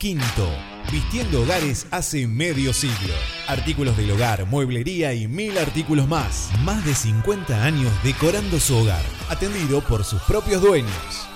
Quinto Vistiendo hogares hace medio siglo. Artículos del hogar, mueblería y mil artículos más. Más de 50 años decorando su hogar. Atendido por sus propios dueños.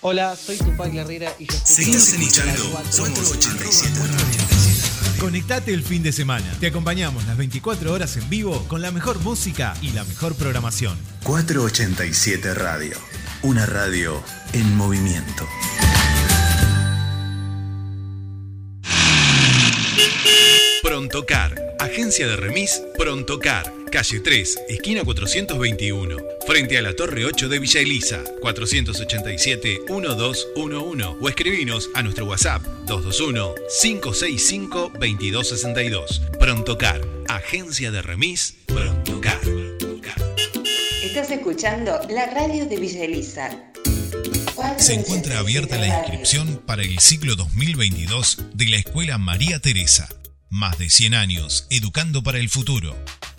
Hola, soy Tupac Herrera y yo escucho... Seguimos escuchando 487 Radio. Conectate el fin de semana. Te acompañamos las 24 horas en vivo con la mejor música y la mejor programación. 487 Radio. Una radio en movimiento. Prontocar. Agencia de remis Prontocar. Calle 3, esquina 421. Frente a la Torre 8 de Villa Elisa. 487-1211. O escribinos a nuestro WhatsApp 221-565-2262. Prontocar. Agencia de remis Prontocar. Estás escuchando la radio de Villa Elisa. Se encuentra abierta la inscripción para el ciclo 2022 de la Escuela María Teresa. Más de 100 años educando para el futuro.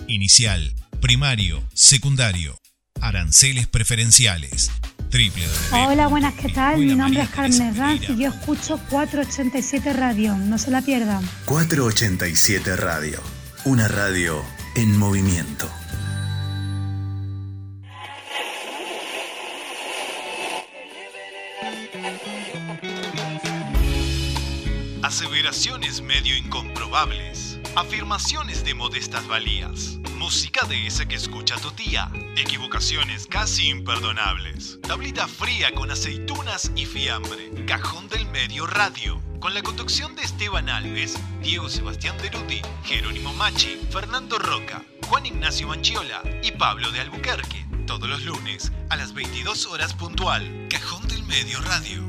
Inicial, primario, secundario. Aranceles preferenciales. www. Hola, buenas, ¿qué tal? Mi nombre es Carmen Herranz y yo escucho 487 Radio. No se la pierdan. 487 Radio. Una radio en movimiento. Aseveraciones medio incomprobables. Afirmaciones de modestas valías. Música de esa que escucha tu tía. Equivocaciones casi imperdonables. Tablita fría con aceitunas y fiambre. Cajón del medio radio. Con la conducción de Esteban Alves, Diego Sebastián Deruti, Jerónimo Machi, Fernando Roca, Juan Ignacio Manchiola y Pablo de Albuquerque. Todos los lunes a las 22 horas puntual. Cajón del medio radio.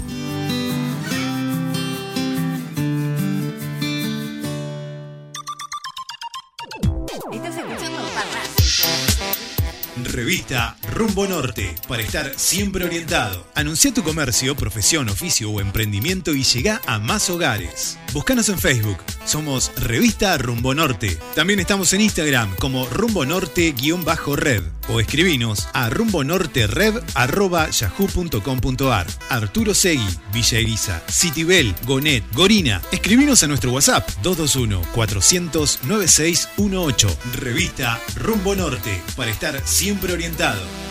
Revista Rumbo Norte, para estar siempre orientado. Anuncia tu comercio, profesión, oficio o emprendimiento y llega a más hogares. Búscanos en Facebook, somos Revista Rumbo Norte. También estamos en Instagram como Rumbo Norte-Red o escribinos a rumbonorterev.yahoo.com.ar Arturo Segui, Villa Elisa, Citibel, Gonet, Gorina. Escribinos a nuestro WhatsApp 221-400-9618. Revista Rumbo Norte, para estar siempre orientado.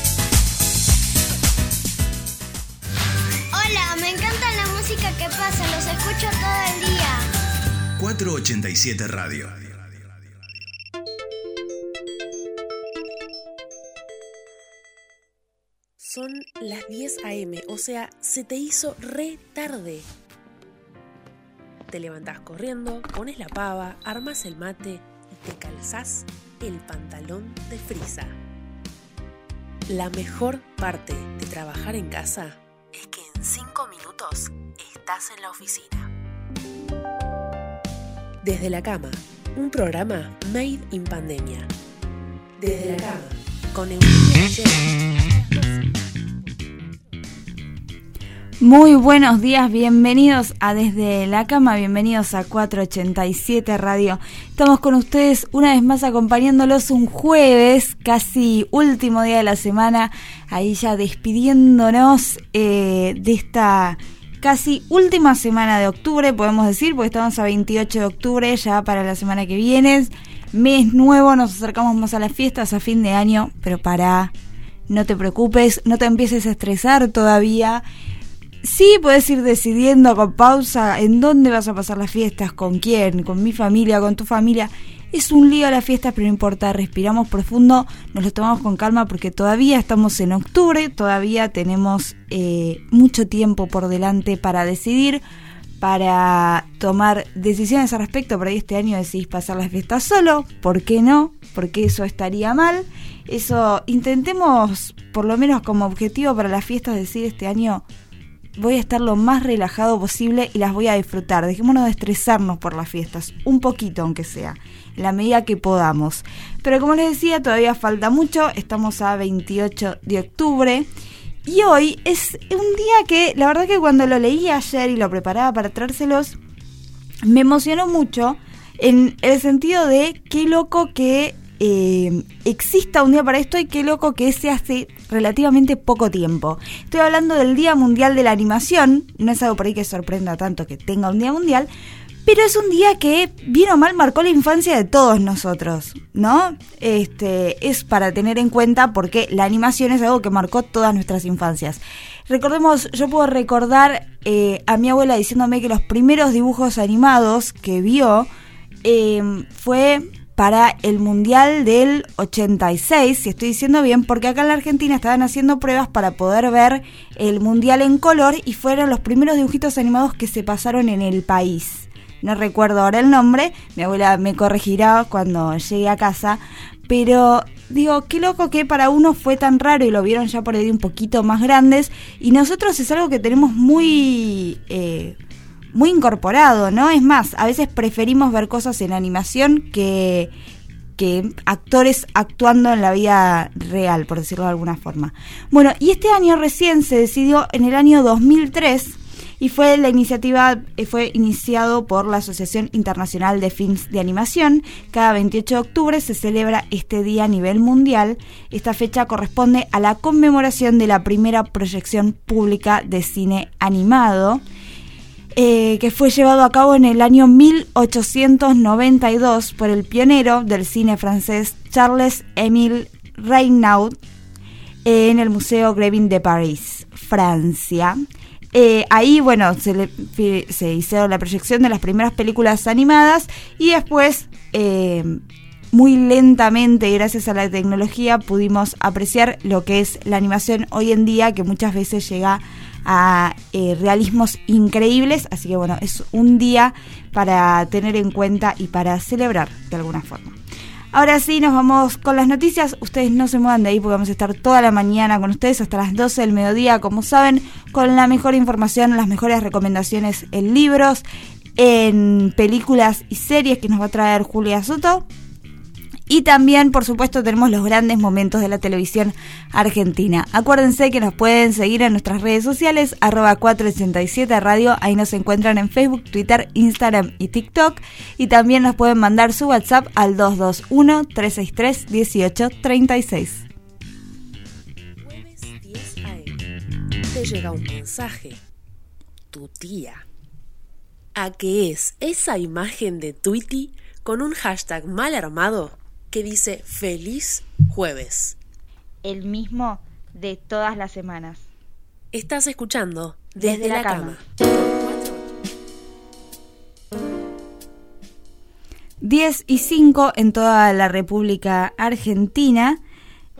Hola, me encanta la música que pasa, los escucho todo el día. 487 Radio. Son las 10 a.m., o sea, se te hizo re tarde. Te levantás corriendo, pones la pava, armas el mate y te calzás el pantalón de frisa. La mejor parte de trabajar en casa es que en 5 minutos estás en la oficina. Desde la cama, un programa made in pandemia. Desde la cama, con Eugenia. Muy buenos días, bienvenidos a Desde la Cama, bienvenidos a 487 Radio. Estamos con ustedes una vez más acompañándolos un jueves, casi último día de la semana, ahí ya despidiéndonos eh, de esta casi última semana de octubre, podemos decir, porque estamos a 28 de octubre ya para la semana que viene. Mes nuevo, nos acercamos más a las fiestas a fin de año, pero para, no te preocupes, no te empieces a estresar todavía. Sí, puedes ir decidiendo con pausa en dónde vas a pasar las fiestas, con quién, con mi familia, con tu familia. Es un lío las fiestas, pero no importa, respiramos profundo, nos lo tomamos con calma porque todavía estamos en octubre, todavía tenemos eh, mucho tiempo por delante para decidir, para tomar decisiones al respecto. Por ahí este año decidís pasar las fiestas solo, ¿por qué no? Porque eso estaría mal. Eso intentemos, por lo menos como objetivo para las fiestas, decir este año voy a estar lo más relajado posible y las voy a disfrutar. Dejémonos de estresarnos por las fiestas, un poquito aunque sea, en la medida que podamos. Pero como les decía, todavía falta mucho, estamos a 28 de octubre. Y hoy es un día que, la verdad que cuando lo leí ayer y lo preparaba para traérselos, me emocionó mucho en el sentido de qué loco que eh, exista un día para esto y qué loco que se hace relativamente poco tiempo. Estoy hablando del Día Mundial de la Animación, no es algo por ahí que sorprenda tanto que tenga un Día Mundial, pero es un día que, bien o mal, marcó la infancia de todos nosotros, ¿no? Este, es para tener en cuenta porque la animación es algo que marcó todas nuestras infancias. Recordemos, yo puedo recordar eh, a mi abuela diciéndome que los primeros dibujos animados que vio eh, fue para el Mundial del 86, si estoy diciendo bien, porque acá en la Argentina estaban haciendo pruebas para poder ver el Mundial en color y fueron los primeros dibujitos animados que se pasaron en el país. No recuerdo ahora el nombre, mi abuela me corregirá cuando llegue a casa, pero digo, qué loco que para uno fue tan raro y lo vieron ya por ahí un poquito más grandes y nosotros es algo que tenemos muy... Eh, muy incorporado, ¿no? Es más, a veces preferimos ver cosas en animación que, que actores actuando en la vida real, por decirlo de alguna forma. Bueno, y este año recién se decidió en el año 2003 y fue la iniciativa eh, fue iniciado por la Asociación Internacional de Films de Animación. Cada 28 de octubre se celebra este día a nivel mundial. Esta fecha corresponde a la conmemoración de la primera proyección pública de cine animado. Eh, que fue llevado a cabo en el año 1892 por el pionero del cine francés Charles Émile Reynaud eh, en el Museo Grevin de París, Francia. Eh, ahí, bueno, se, se, hizo la proyección de las primeras películas animadas y después, muy lentamente, gracias a la tecnología, pudimos apreciar lo que es la animación hoy en día, que muchas veces llega a a eh, realismos increíbles, así que bueno, es un día para tener en cuenta y para celebrar de alguna forma. Ahora sí, nos vamos con las noticias. Ustedes no se muevan de ahí porque vamos a estar toda la mañana con ustedes hasta las 12 del mediodía, como saben, con la mejor información, las mejores recomendaciones en libros, en películas y series que nos va a traer Julia Soto. Y también, por supuesto, tenemos los grandes momentos de la televisión argentina. Acuérdense que nos pueden seguir en nuestras redes sociales, arroba 487 Radio, ahí nos encuentran en Facebook, Twitter, Instagram y TikTok. Y también nos pueden mandar su WhatsApp al 221-363-1836. Jueves 10 AM. Te llega un mensaje. Tu tía. ¿A qué es esa imagen de Tweety con un hashtag mal armado que dice feliz jueves. El mismo de todas las semanas. Estás escuchando desde, la, cama. 10 y 5 en toda la República Argentina.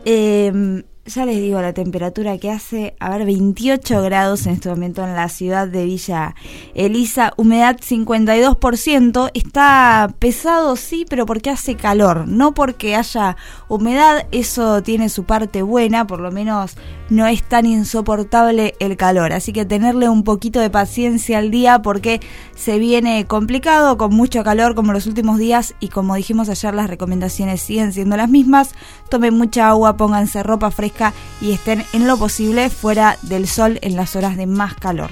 Eh, ya les digo la temperatura que hace, a ver, 28 grados en este momento en la ciudad de Villa Elisa, humedad 52%, está pesado sí, pero porque hace calor, no porque haya humedad, eso tiene su parte buena, por lo menos no es tan insoportable el calor, así que tenerle un poquito de paciencia al día porque se viene complicado, con mucho calor como los últimos días y como dijimos ayer las recomendaciones siguen siendo las mismas, tomen mucha agua, pónganse ropa fresca, y estén en lo posible fuera del sol en las horas de más calor.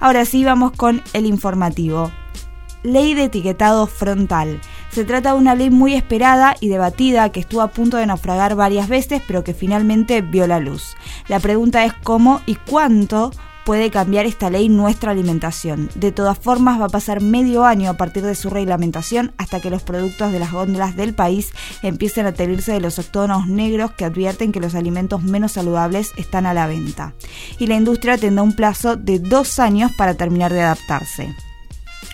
Ahora sí vamos con el informativo. Ley de etiquetado frontal. Se trata de una ley muy esperada y debatida que estuvo a punto de naufragar varias veces pero que finalmente vio la luz. La pregunta es cómo y cuánto puede cambiar esta ley nuestra alimentación. De todas formas, va a pasar medio año a partir de su reglamentación hasta que los productos de las góndolas del país empiecen a tenerse de los octógonos negros que advierten que los alimentos menos saludables están a la venta. Y la industria tendrá un plazo de dos años para terminar de adaptarse.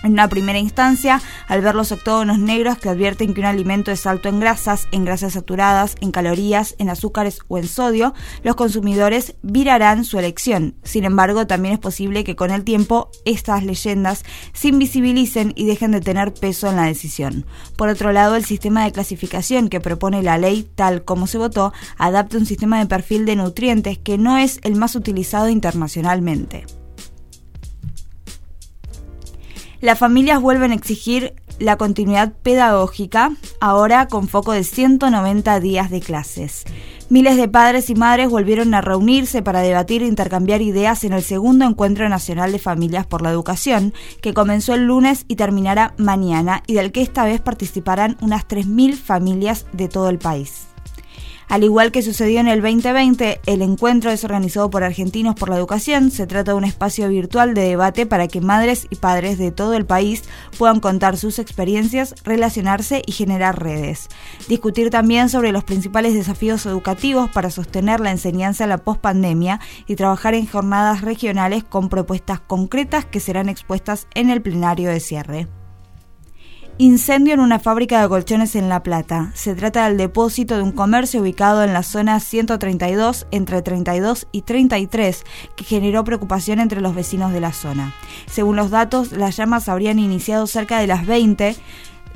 En una primera instancia, al ver los octógonos negros que advierten que un alimento es alto en grasas, en grasas saturadas, en calorías, en azúcares o en sodio, los consumidores virarán su elección. Sin embargo, también es posible que con el tiempo estas leyendas se invisibilicen y dejen de tener peso en la decisión. Por otro lado, el sistema de clasificación que propone la ley, tal como se votó, adapta un sistema de perfil de nutrientes que no es el más utilizado internacionalmente. Las familias vuelven a exigir la continuidad pedagógica, ahora con foco de 190 días de clases. Miles de padres y madres volvieron a reunirse para debatir e intercambiar ideas en el segundo Encuentro Nacional de Familias por la Educación, que comenzó el lunes y terminará mañana, y del que esta vez participarán unas 3.000 familias de todo el país. Al igual que sucedió en el 2020, el encuentro es organizado por Argentinos por la Educación. Se trata de un espacio virtual de debate para que madres y padres de todo el país puedan contar sus experiencias, relacionarse y generar redes. Discutir también sobre los principales desafíos educativos para sostener la enseñanza en la pospandemia y trabajar en jornadas regionales con propuestas concretas que serán expuestas en el plenario de cierre. Incendio en una fábrica de colchones en La Plata. Se trata del depósito de un comercio ubicado en la zona 132 entre 32 y 33 que generó preocupación entre los vecinos de la zona. Según los datos, las llamas habrían iniciado cerca de las 20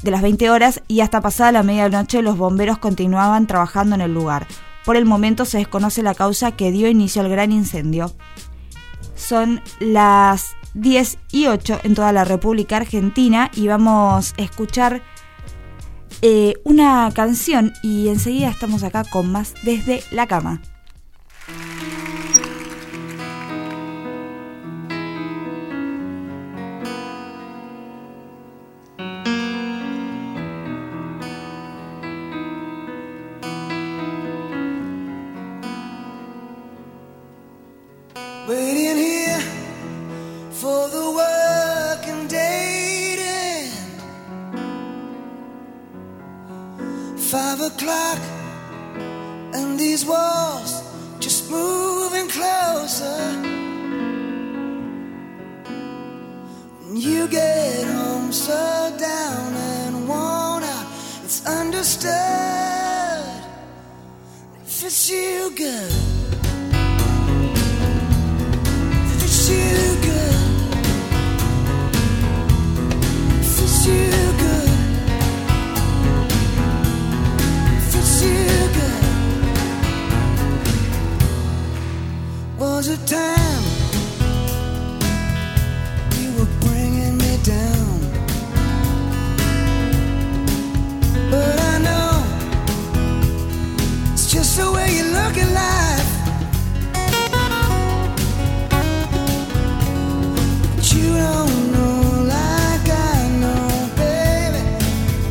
de las 20 horas y hasta pasada la medianoche los bomberos continuaban trabajando en el lugar. Por el momento se desconoce la causa que dio inicio al gran incendio. Son las 10 y 8 en toda la República Argentina y vamos a escuchar eh, una canción y enseguida estamos acá con más desde la cama. Five o'clock, and these walls just moving closer. When you get home so down and worn out, it's understood. If it's you good. If it's you Was it time you were bringing me down? But I know it's just the way you look at life. But you don't know like I know, baby.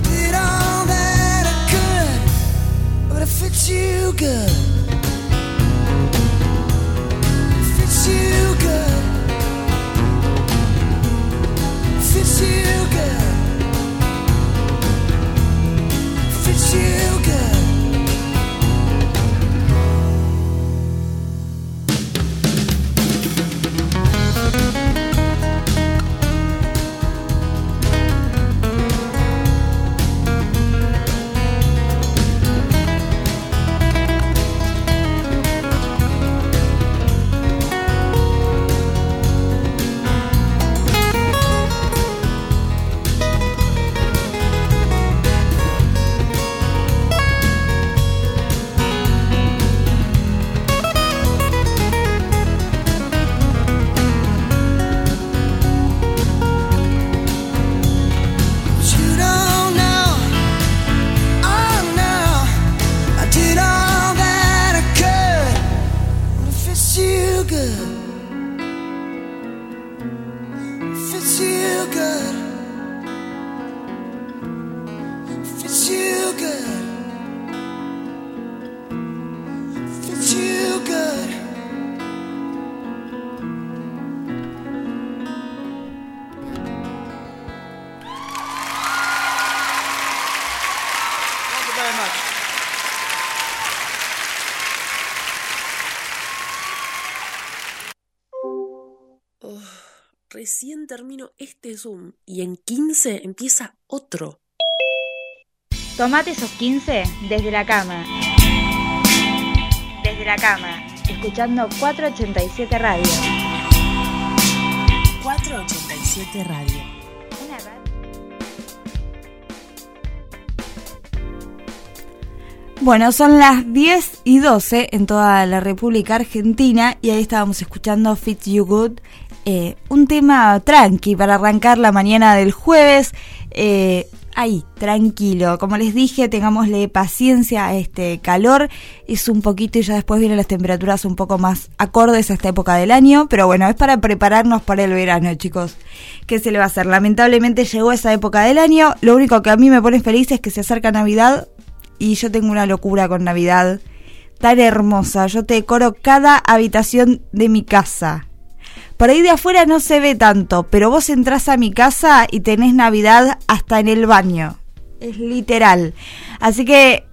Did all that I could, but if it's you good, recién termino este Zoom y en 15 empieza otro. Tomate esos 15 desde la cama. Desde la cama, escuchando 487 Radio. 487 Radio. Bueno, son las 10 y 12 en toda la República Argentina y ahí estábamos escuchando Fit You Good, eh, un tema tranqui para arrancar la mañana del jueves. eh, ahí, tranquilo. Como les dije, tengámosle paciencia a este calor. Es un poquito y ya después vienen las temperaturas un poco más acordes a esta época del año. Pero bueno, es para prepararnos para el verano, chicos. ¿Qué se le va a hacer? Lamentablemente llegó esa época del año. Lo único que a mí me pone feliz es que se acerca Navidad y yo tengo una locura con Navidad tan hermosa. Yo te decoro cada habitación de mi casa. Por ahí de afuera no se ve tanto, pero vos entrás a mi casa y tenés Navidad hasta en el baño. Es literal. Así que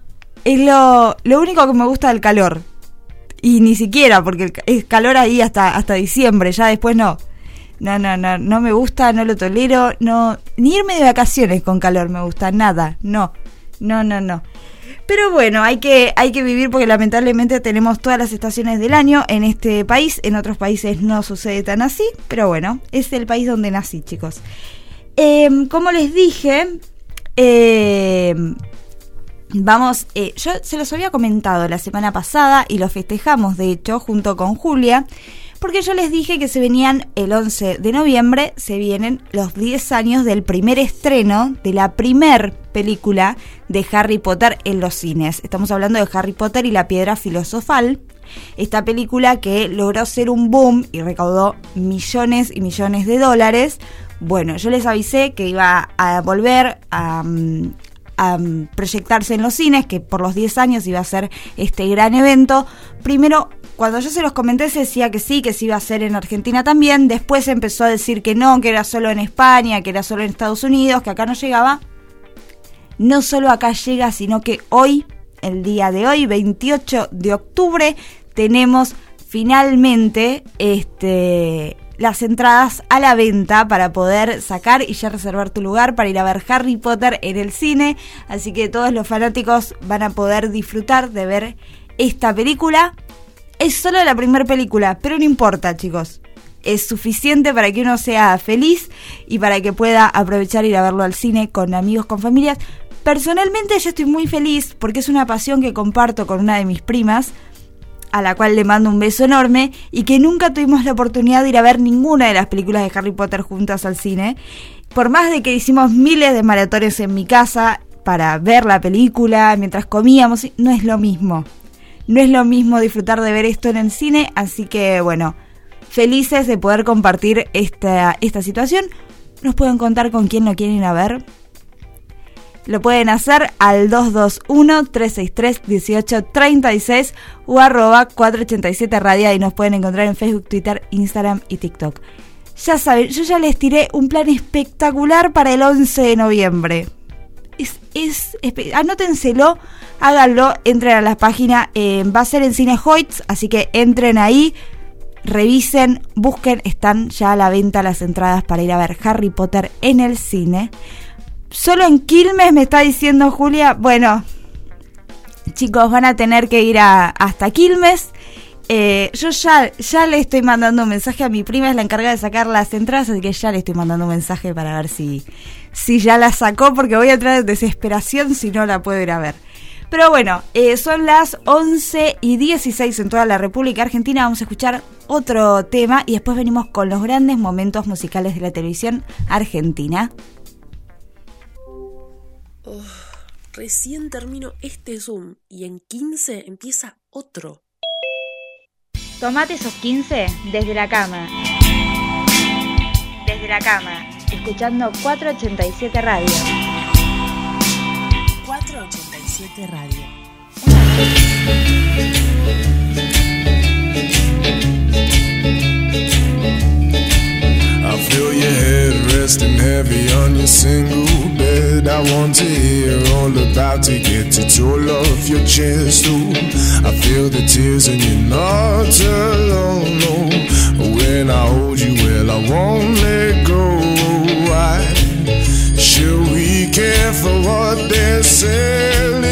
es lo, lo único que me gusta del calor. Y ni siquiera, porque es calor ahí hasta, hasta diciembre, ya después no. No, no, no, no me gusta, no lo tolero, no. Ni irme de vacaciones con calor me gusta, nada, no. No, no, no. Pero bueno, hay que, hay que vivir porque lamentablemente tenemos todas las estaciones del año en este país. En otros países no sucede tan así, pero bueno, es el país donde nací, chicos. Em, como les dije, em, vamos, eh, yo se los había comentado la semana pasada y lo festejamos, de hecho, junto con Julia. Porque yo les dije que se venían el 11 de noviembre, se vienen los 10 años del primer estreno de la primer película de Harry Potter en los cines. Estamos hablando de Harry Potter y la piedra filosofal. Esta película que logró ser un boom y recaudó millones y millones de dólares. Bueno, yo les avisé que iba a volver a, mm, mm, proyectarse en los cines, que por los 10 años iba a ser este gran evento. Primero, cuando yo se los comenté, se decía que sí, que se iba a hacer en Argentina también. Después empezó a decir que no, que era solo en España, que era solo en Estados Unidos, que acá no llegaba. No solo acá llega, sino que hoy, el día de hoy, 28 de octubre, tenemos finalmente este las entradas a la venta para poder sacar y ya reservar tu lugar para ir a ver Harry Potter en el cine. Así que todos los fanáticos van a poder disfrutar de ver esta película. Es solo la primera película, pero no importa, chicos. Es suficiente para que uno sea feliz y para que pueda aprovechar ir a verlo al cine con amigos, con familias. Personalmente yo estoy muy feliz porque es una pasión que comparto con una de mis primas, a la cual le mando un beso enorme y que nunca tuvimos la oportunidad de ir a ver ninguna de las películas de Harry Potter juntas al cine. Por más de que hicimos miles de maratones en mi casa para ver la película mientras comíamos, no es lo mismo. No es lo mismo disfrutar de ver esto en el cine, así que bueno, felices de poder compartir esta, esta situación. Nos pueden contar con quién lo quieren ir a ver. Lo pueden hacer al 221-363-1836 o arroba 487 radio y nos pueden encontrar en Facebook, Twitter, Instagram y TikTok. Ya saben, yo ya les tiré un plan espectacular para el 11 de noviembre. Es, es, espe- anótenselo, háganlo, entren a la página, eh, va a ser en Cine Hoyts, así que entren ahí, revisen, busquen, están ya a la venta las entradas para ir a ver Harry Potter en el cine. Solo en Quilmes me está diciendo Julia, bueno, chicos, van a tener que ir a, hasta Quilmes. Eh, yo ya, ya le estoy mandando un mensaje a mi prima, es la encargada de sacar las entradas, así que ya le estoy mandando un mensaje para ver si, si ya la sacó, porque voy a entrar en desesperación si no la puedo ir a ver. Pero bueno, eh, son las 11 y 16 en toda la República Argentina. Vamos a escuchar otro tema y después venimos con los grandes momentos musicales de la televisión argentina. Oh, recién termino este Zoom y en 15 empieza otro. Tomate esos 15 desde la cama. Desde la cama, escuchando 487 Radio. 487 Radio. I feel your head resting heavy on your single bed. I want to hear all about to get it all off your chest. Ooh, I feel the tears and you're not alone. No. When I hold you, well, I won't let go. Why should we care for what they're selling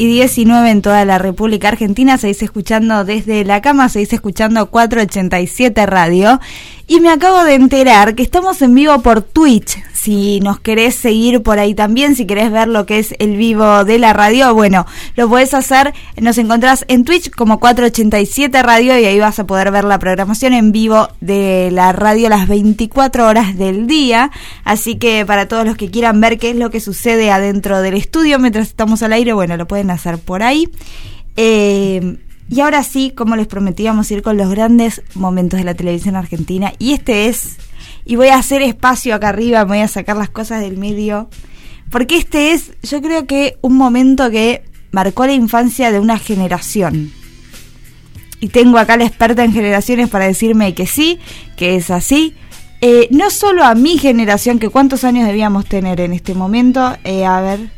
y 19 en toda la República Argentina. Seguís escuchando desde la cama, seguís escuchando 487 Radio. Y me acabo de enterar que estamos en vivo por Twitch. Si nos querés seguir por ahí también, si querés ver lo que es el vivo de la radio, bueno, lo podés hacer. Nos encontrás en Twitch como 487 Radio y ahí vas a poder ver la programación en vivo de la radio las 24 horas del día. Así que para todos los que quieran ver qué es lo que sucede adentro del estudio mientras estamos al aire, bueno, lo pueden hacer por ahí. Eh, y ahora sí, como les prometí, vamos a ir con los grandes momentos de la televisión argentina. Y este es, y voy a hacer espacio acá arriba, me voy a sacar las cosas del medio. Porque este es, yo creo que un momento que marcó la infancia de una generación. Y tengo acá la experta en generaciones para decirme que sí, que es así. Eh, no solo a mi generación, que cuántos años debíamos tener en este momento. Eh, a ver,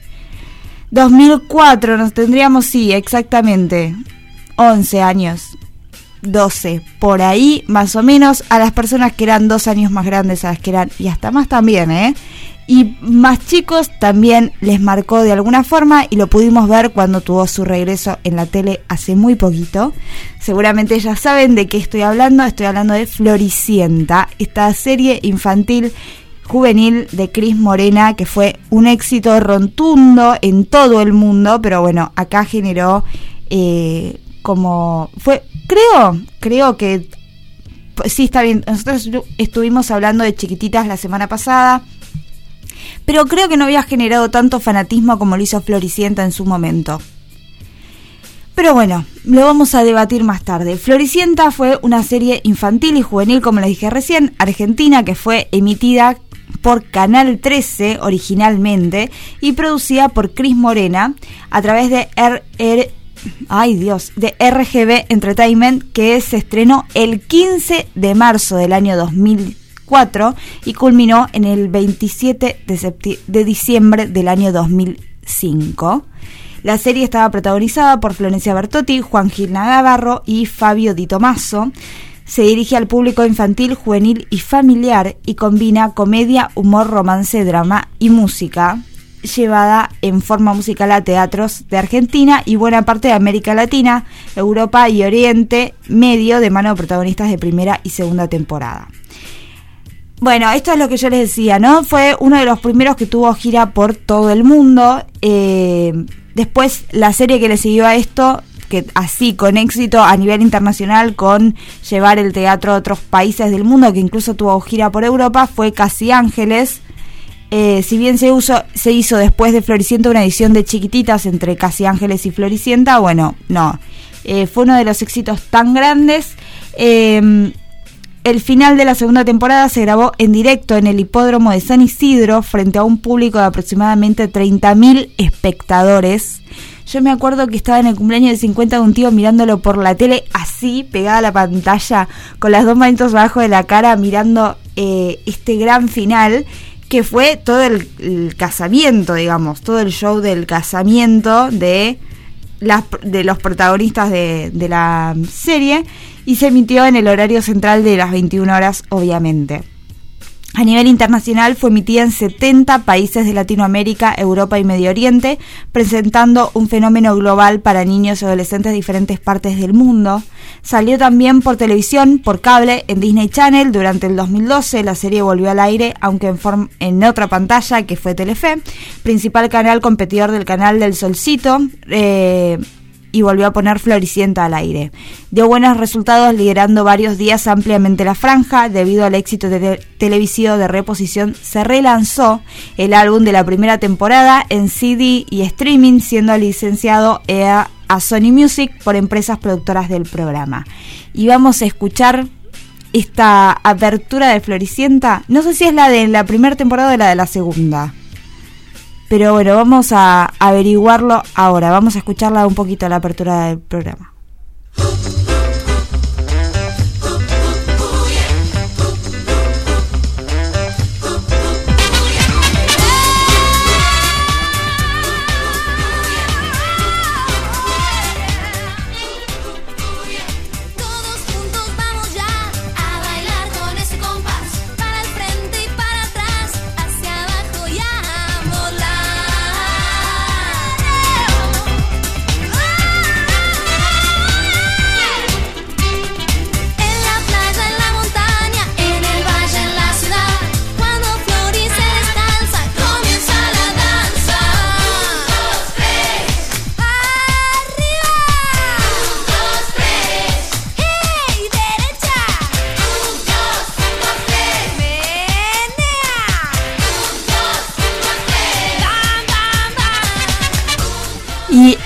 2004 nos tendríamos, sí, exactamente. 11 años, 12, por ahí más o menos, a las personas que eran dos años más grandes, a las que eran, y hasta más también, ¿eh? Y más chicos también les marcó de alguna forma y lo pudimos ver cuando tuvo su regreso en la tele hace muy poquito. Seguramente ya saben de qué estoy hablando, estoy hablando de Floricienta, esta serie infantil juvenil de Cris Morena que fue un éxito rotundo en todo el mundo, pero bueno, acá generó... Eh, como fue creo, creo que pues, sí está bien. Nosotros estu- estuvimos hablando de chiquititas la semana pasada, pero creo que no había generado tanto fanatismo como lo hizo Floricienta en su momento. Pero bueno, lo vamos a debatir más tarde. Floricienta fue una serie infantil y juvenil, como les dije recién, argentina, que fue emitida por Canal 13 originalmente y producida por Cris Morena a través de R- R- ay Dios, de RGB Entertainment que se estrenó el 15 de marzo del año 2004 y culminó en el 27 de, septi- de diciembre del año 2005. La serie estaba protagonizada por Florencia Bertotti, Juan Gil Navarro y Fabio Di Tomaso. Se dirige al público infantil, juvenil y familiar y combina comedia, humor, romance, drama y música, llevada en forma musical a teatros de Argentina y buena parte de América Latina, Europa y Oriente Medio de mano de protagonistas de primera y segunda temporada. Bueno, esto es lo que yo les decía, ¿no? Fue uno de los primeros que tuvo gira por todo el mundo. Eh, después, la serie que le siguió a esto, que así con éxito a nivel internacional, con llevar el teatro a otros países del mundo, que incluso tuvo gira por Europa, fue Casi Ángeles. Eh, si bien se, se hizo después de Floricienta una edición de chiquititas entre Casi Ángeles y Floricienta, bueno, no. Eh, fue uno de los éxitos tan grandes. Eh, el final de la segunda temporada se grabó en directo en el hipódromo de San Isidro frente a un público de aproximadamente 30.000 espectadores. Yo me acuerdo que estaba en el cumpleaños de 50 de un tío mirándolo por la tele así, pegada a la pantalla, con las dos manitos abajo de la cara mirando eh, este gran final que fue todo el, casamiento, digamos, todo el show del casamiento de las, de los protagonistas de, de la serie y se emitió en el horario central de las 21 horas, obviamente. A nivel internacional fue emitida en 70 países de Latinoamérica, Europa y Medio Oriente, presentando un fenómeno global para niños y adolescentes de diferentes partes del mundo. Salió también por televisión, por cable, en Disney Channel durante el 2012. La serie volvió al aire, aunque en, en otra pantalla, que fue Telefe, principal canal competidor del canal del Solcito. eh, y volvió a poner Floricienta al aire. Dio buenos resultados liderando varios días ampliamente la franja. Debido al éxito tele- televisivo de reposición, se relanzó el álbum de la primera temporada en CD y streaming, siendo licenciado a, a Sony Music por empresas productoras del programa. Y vamos a escuchar esta apertura de Floricienta. No sé si es la de la primera temporada o la de la segunda. Pero bueno, vamos a averiguarlo ahora. Vamos a escucharla un poquito la apertura del programa.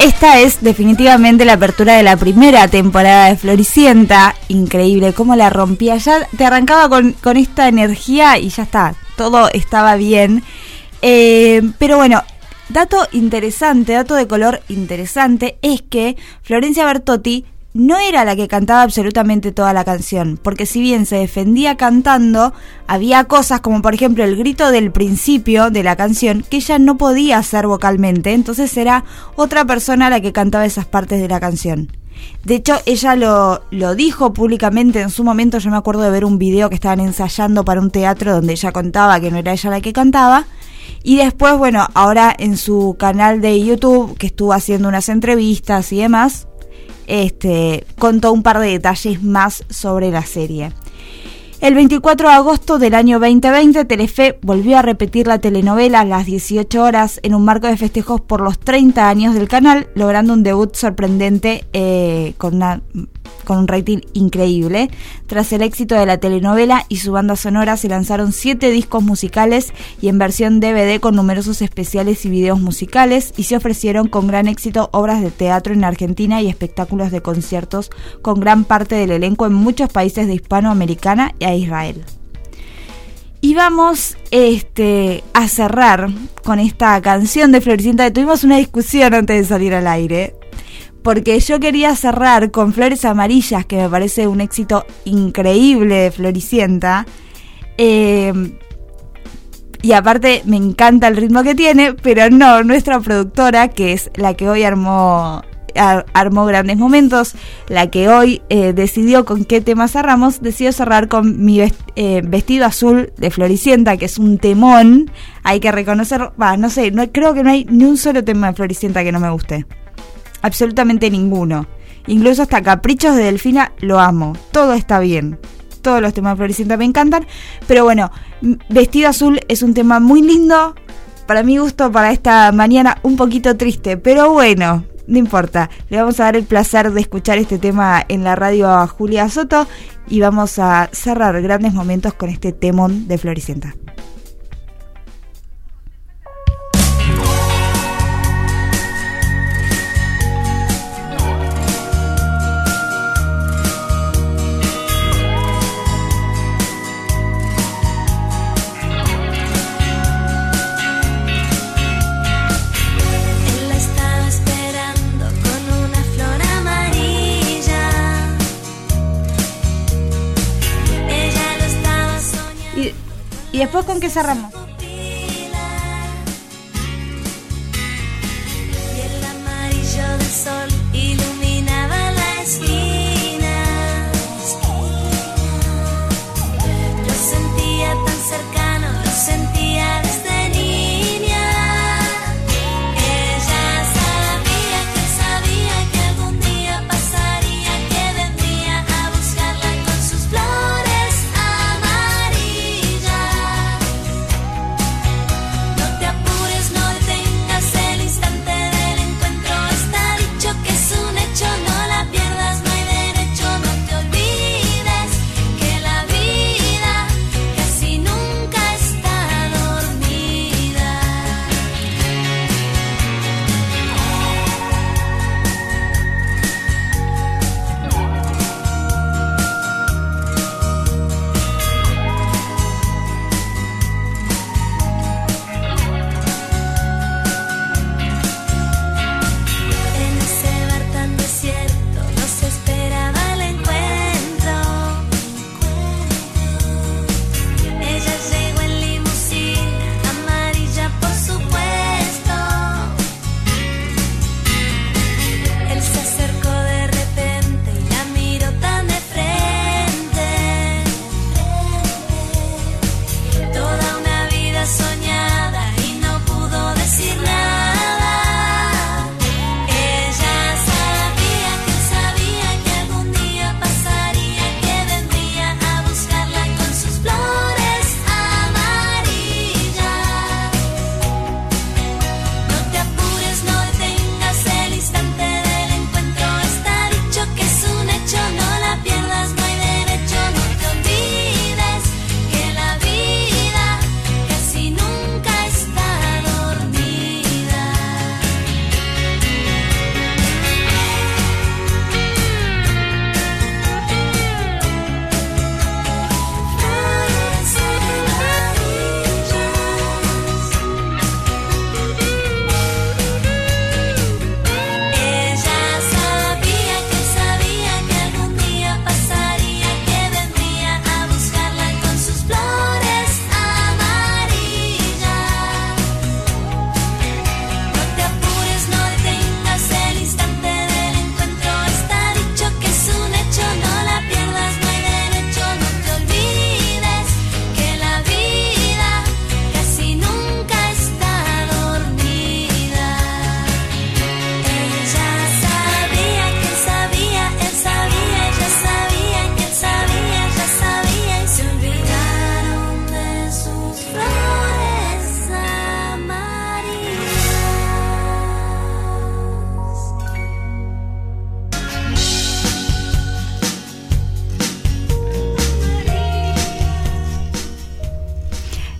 Esta es definitivamente la apertura de la primera temporada de Floricienta. Increíble cómo la rompía. Ya te arrancaba con, esta energía y ya está. Todo estaba bien. Eh, pero bueno, dato interesante, dato de color interesante, es que Florencia Bertotti no era la que cantaba absolutamente toda la canción, porque si bien se defendía cantando, había cosas como por ejemplo el grito del principio de la canción que ella no podía hacer vocalmente, entonces era otra persona la que cantaba esas partes de la canción. De hecho, ella lo, lo dijo públicamente en su momento, yo me acuerdo de ver un video que estaban ensayando para un teatro donde ella contaba que no era ella la que cantaba, y después, bueno, ahora en su canal de YouTube, que estuvo haciendo unas entrevistas y demás, este, contó un par de detalles más sobre la serie. El 24 de agosto del año 2020, Telefe volvió a repetir la telenovela a las 18 horas en un marco de festejos por los 30 años del canal, logrando un debut sorprendente eh, con una con un rating increíble. Tras el éxito de la telenovela y su banda sonora, se lanzaron siete discos musicales y en versión DVD con numerosos especiales y videos musicales y se ofrecieron con gran éxito obras de teatro en Argentina y espectáculos de conciertos con gran parte del elenco en muchos países de Hispanoamericana y a Israel. Y vamos este, a cerrar con esta canción de Floricienta. Tuvimos una discusión antes de salir al aire porque yo quería cerrar con Flores Amarillas, que me parece un éxito increíble de Floricienta. Eh, y aparte me encanta el ritmo que tiene, pero no, nuestra productora, que es la que hoy armó, ar- armó grandes momentos, la que hoy eh, decidió con qué tema cerramos, decidió cerrar con mi eh, vestido azul de Floricienta, que es un temón. Hay que reconocer, no sé, no, creo que no hay ni un solo tema de Floricienta que no me guste absolutamente ninguno. Incluso hasta Caprichos de Delfina lo amo. Todo está bien. Todos los temas de Floricienta me encantan. Pero bueno, Vestido Azul es un tema muy lindo. Para mi gusto, para esta mañana un poquito triste. Pero bueno, no importa. Le vamos a dar el placer de escuchar este tema en la radio a Julia Soto. Y vamos a cerrar grandes momentos con este temón de Floricienta. Y después con qué cerramos.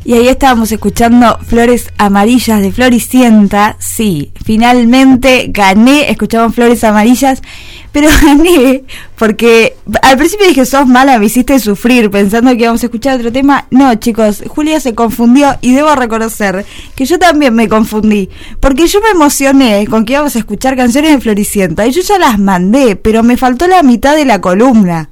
Y ahí estábamos escuchando Flores Amarillas de Floricienta. Sí, finalmente gané, escuchamos Flores Amarillas, pero gané porque al principio dije, sos mala, me hiciste sufrir pensando que íbamos a escuchar otro tema. No, chicos, Julia se confundió y debo reconocer que yo también me confundí, porque yo me emocioné con que íbamos a escuchar canciones de Floricienta y yo ya las mandé, pero me faltó la mitad de la columna.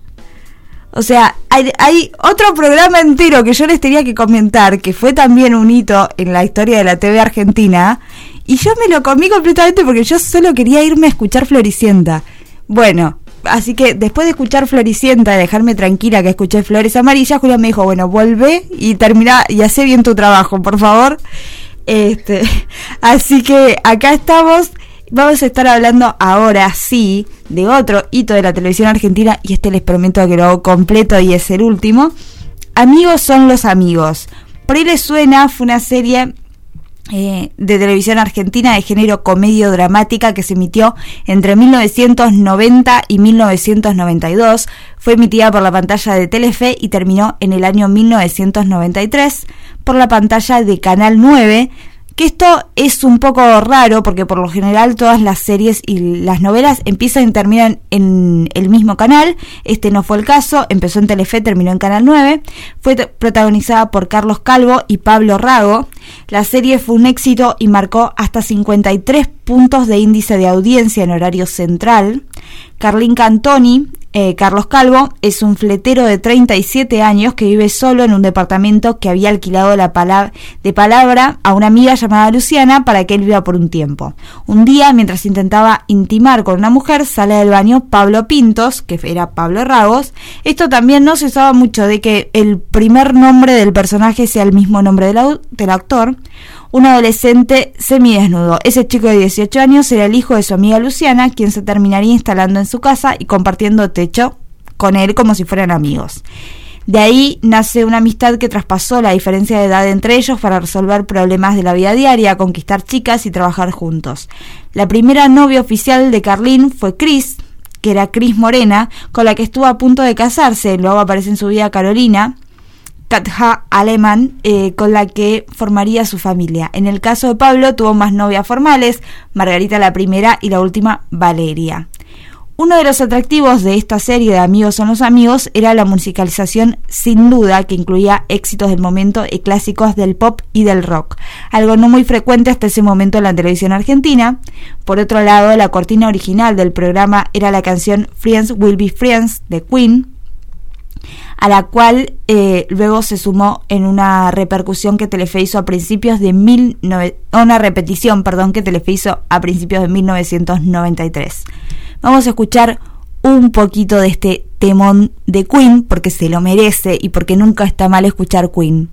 O sea, hay, otro programa entero que yo les tenía que comentar, que fue también un hito en la historia de la TV argentina, y yo me lo comí completamente porque yo solo quería irme a escuchar Floricienta. Bueno, así que después de escuchar Floricienta, de dejarme tranquila que escuché Flores Amarillas, Julia me dijo, bueno, vuelve y termina y hace bien tu trabajo, por favor. Este, así que acá estamos vamos a estar hablando ahora sí de otro hito de la televisión argentina y este les prometo que lo hago completo y es el último. Amigos son los amigos. Por ahí les suena, fue una serie eh, de televisión argentina de género comedio dramática que se emitió entre 1990 y 1992. Fue emitida por la pantalla de Telefe y terminó en el año 1993 por la pantalla de Canal 9 que esto es un poco raro porque por lo general todas las series y las novelas empiezan y terminan en el mismo canal. Este no fue el caso, empezó en Telefe, terminó en Canal 9. Fue protagonizada por Carlos Calvo y Pablo Rago. La serie fue un éxito y marcó hasta 53 puntos de índice de audiencia en horario central. Carlín Cantoni eh, Carlos Calvo es un fletero de 37 años que vive solo en un departamento que había alquilado la de palabra a una amiga llamada Luciana para que él viva por un tiempo. Un día, mientras intentaba intimar con una mujer, sale del baño Pablo Pintos, que era Pablo Ragos. Esto también no se usaba mucho de que el primer nombre del personaje sea el mismo nombre del, del actor un adolescente semidesnudo. Ese chico de 18 años era el hijo de su amiga Luciana, quien se terminaría instalando en su casa y compartiendo techo con él como si fueran amigos. De ahí nace una amistad que traspasó la diferencia de edad entre ellos para resolver problemas de la vida diaria, conquistar chicas y trabajar juntos. La primera novia oficial de Carlín fue Chris, que era Chris Morena, con la que estuvo a punto de casarse. Luego aparece en su vida Carolina, Katja Alemán, eh, con la que formaría su familia. En el caso de Pablo tuvo más novias formales, Margarita la primera y la última Valeria. Uno de los atractivos de esta serie de Amigos son los amigos era la musicalización sin duda que incluía éxitos del momento y clásicos del pop y del rock, algo no muy frecuente hasta ese momento en la televisión argentina. Por otro lado, la cortina original del programa era la canción Friends Will Be Friends de Queen, a la cual eh, luego se sumó en una repercusión que Telefe hizo a principios de mil nove- una repetición, perdón, que Telefe hizo a principios de 1993. Vamos a escuchar un poquito de este temón de Queen porque se lo merece y porque nunca está mal escuchar Queen.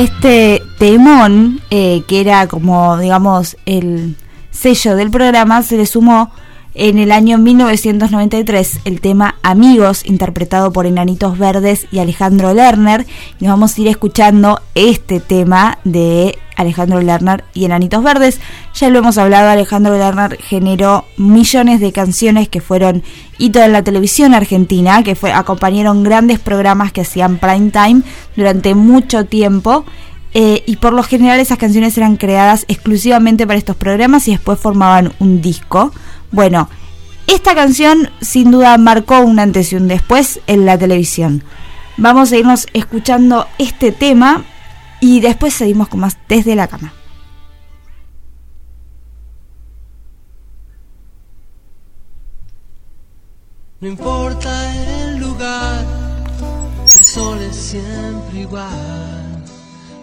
Este temón, eh, que era como, digamos, el sello del programa, se le sumó en el año 1993 el tema Amigos, interpretado por Enanitos Verdes y Alejandro Lerner. Y nos vamos a ir escuchando este tema de Alejandro Lerner y Enanitos Verdes. Ya lo hemos hablado, Alejandro Lerner generó millones de canciones que fueron hito en la televisión argentina, que fue, acompañaron grandes programas que hacían prime time durante mucho tiempo. eh, y por lo general esas canciones eran creadas exclusivamente para estos programas y después formaban un disco. Bueno, esta canción sin duda marcó un antes y un después en la televisión. Vamos a irnos escuchando este tema y después seguimos con más desde la cama. No importa el lugar, el sol es siempre igual.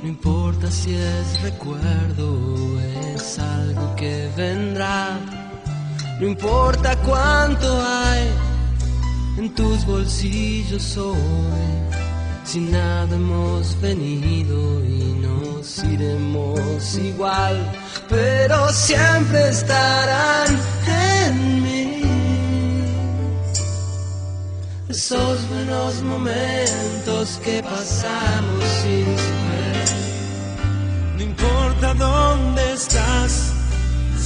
No importa si es recuerdo es algo que vendrá. No importa cuánto hay en tus bolsillos hoy. Si nada hemos venido y nos iremos igual, pero siempre estarán en mí. Esos buenos momentos que pasamos sin saber. No importa dónde estás,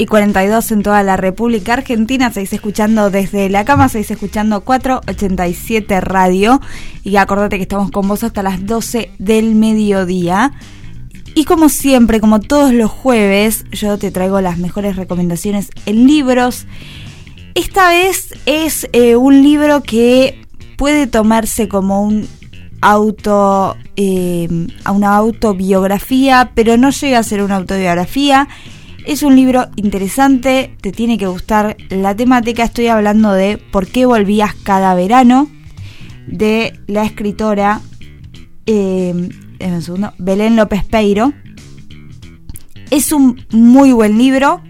y 42 en toda la República Argentina. Seguís escuchando desde la cama, seguís escuchando 487 Radio. Y acordate que estamos con vos hasta las 12 del mediodía. Y como siempre, como todos los jueves, yo te traigo las mejores recomendaciones en libros. Esta vez es eh, un libro que puede tomarse como un auto eh, una autobiografía, pero no llega a ser una autobiografía. Es un libro interesante, te tiene que gustar la temática. Estoy hablando de ¿Por qué volvías cada verano? de la escritora segundo, Belén López Peiro. Es un muy buen libro.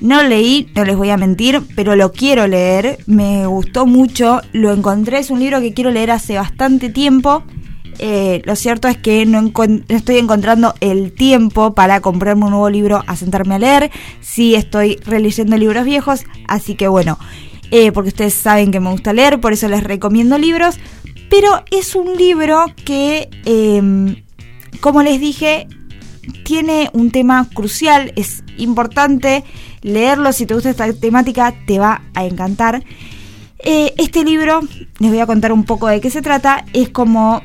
No leí, no les voy a mentir, pero lo quiero leer. Me gustó mucho. Lo encontré, es un libro que quiero leer hace bastante tiempo. Eh, lo cierto es que no, estoy encontrando el tiempo para comprarme un nuevo libro a sentarme a leer. Sí estoy releyendo libros viejos, así que bueno, eh, porque ustedes saben que me gusta leer, por eso les recomiendo libros. Pero es un libro que, eh, como les dije, tiene un tema crucial, es importante leerlo, si te gusta esta temática te va a encantar. Eh, este libro, les voy a contar un poco de qué se trata, es como,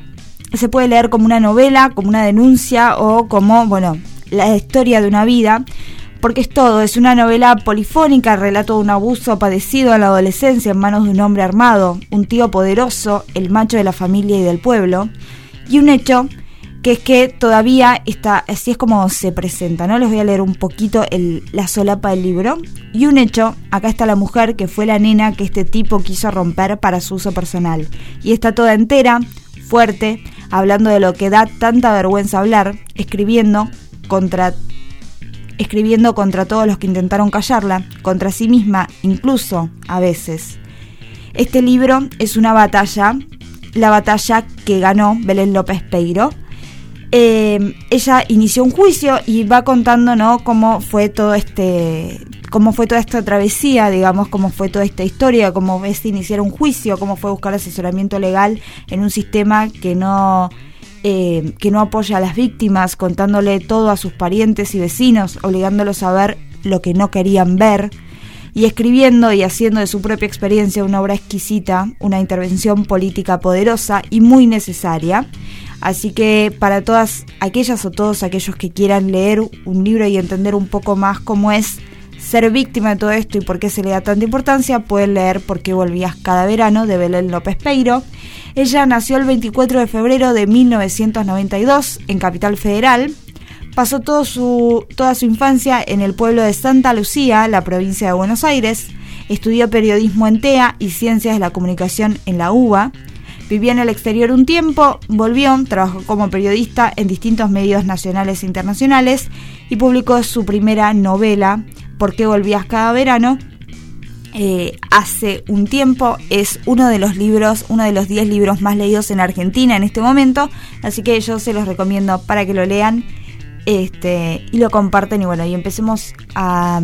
se puede leer como una novela, como una denuncia o como, bueno, la historia de una vida, porque es todo, es una novela polifónica, relato de un abuso padecido en la adolescencia en manos de un hombre armado, un tío poderoso, el macho de la familia y del pueblo, y un hecho que es que todavía está, así es como se presenta, ¿no? Les voy a leer un poquito el, la solapa del libro. Y un hecho, acá está la mujer que fue la nena que este tipo quiso romper para su uso personal. Y está toda entera, fuerte, hablando de lo que da tanta vergüenza hablar, escribiendo contra escribiendo contra todos los que intentaron callarla, contra sí misma, incluso a veces. Este libro es una batalla, la batalla que ganó Belén López Peiro. Eh, ella inició un juicio y va contando cómo fue todo este cómo fue toda esta travesía, digamos, cómo fue toda esta historia, cómo es iniciar un juicio, cómo fue buscar asesoramiento legal en un sistema que no eh, que no apoya a las víctimas, contándole todo a sus parientes y vecinos, obligándolos a ver lo que no querían ver, y escribiendo y haciendo de su propia experiencia una obra exquisita, una intervención política poderosa y muy necesaria. Así que para todas aquellas o todos aquellos que quieran leer un libro y entender un poco más cómo es ser víctima de todo esto y por qué se le da tanta importancia, pueden leer Por qué volvías cada verano de Belén López Peiro. Ella nació el 24 de febrero de 1992 en Capital Federal. Pasó toda su infancia en el pueblo de Santa Lucía, la provincia de Buenos Aires. Estudió periodismo en TEA y ciencias de la comunicación en la UBA. Vivió en el exterior un tiempo, volvió, trabajó como periodista en distintos medios nacionales e internacionales y publicó su primera novela, ¿Por qué volvías cada verano? Eh, hace un tiempo es uno de los libros, uno de los 10 libros más leídos en Argentina en este momento, así que yo se los recomiendo para que lo lean este, y lo comparten y bueno, y empecemos a,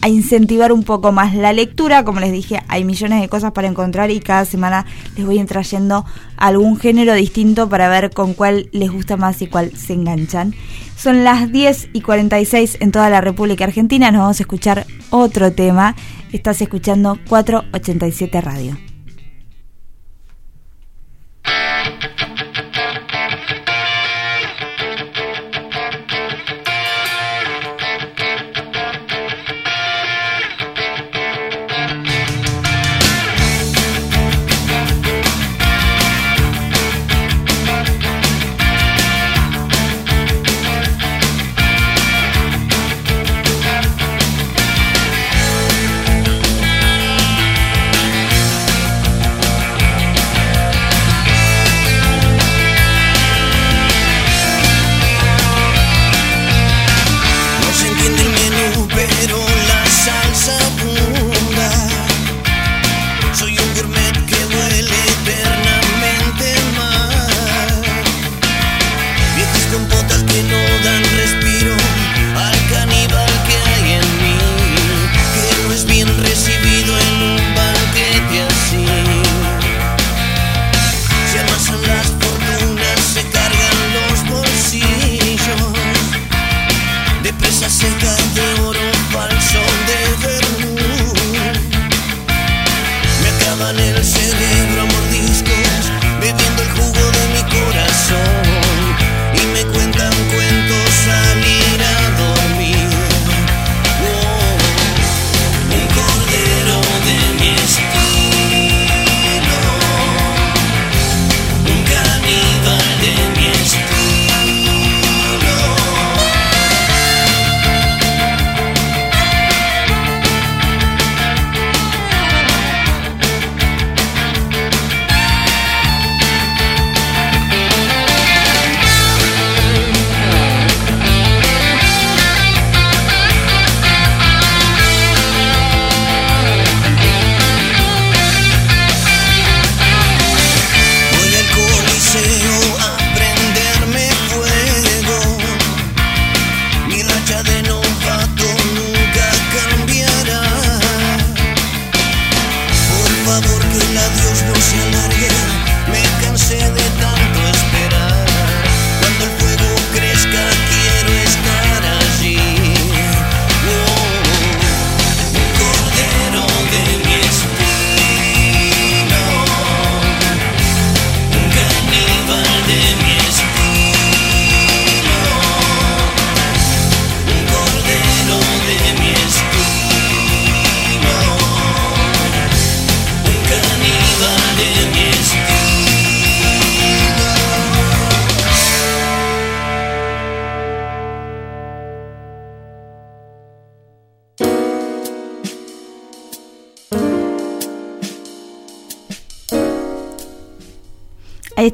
a incentivar un poco más la lectura. Como les dije, hay millones de cosas para encontrar y cada semana les voy a ir trayendo algún género distinto para ver con cuál les gusta más y cuál se enganchan. Son las 10 y 46 en toda la República Argentina. Nos vamos a escuchar otro tema. Estás escuchando 487 Radio.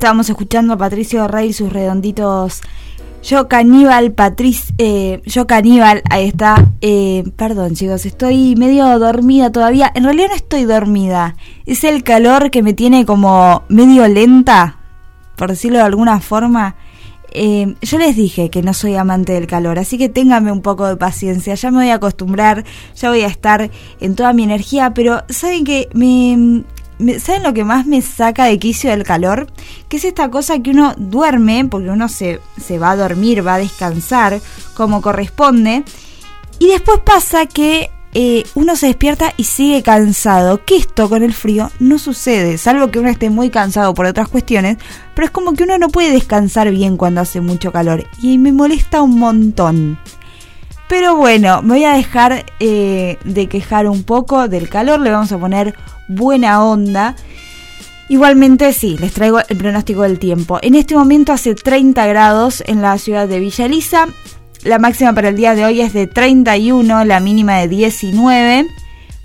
Estábamos escuchando a Patricio Rey y sus redonditos. Yo caníbal, Patricio, eh, yo caníbal, ahí está. Eh, perdón chicos, estoy medio dormida todavía. En realidad no estoy dormida. Es el calor que me tiene como medio lenta, por decirlo de alguna forma. Eh, yo les dije que no soy amante del calor, así que ténganme un poco de paciencia. Ya me voy a acostumbrar, ya voy a estar en toda mi energía, pero saben que me, ¿Saben lo que más me saca de quicio del calor? Que es esta cosa que uno duerme, porque uno se, se va a dormir, va a descansar como corresponde, y después pasa que eh, uno se despierta y sigue cansado. Que esto con el frío no sucede, salvo que uno esté muy cansado por otras cuestiones, pero es como que uno no puede descansar bien cuando hace mucho calor, y me molesta un montón. Pero bueno, me voy a dejar eh, de quejar un poco del calor, le vamos a poner buena onda. Igualmente sí, les traigo el pronóstico del tiempo. En este momento hace 30 grados en la ciudad de Villa Elisa. La máxima para el día de hoy es de 31, la mínima de 19.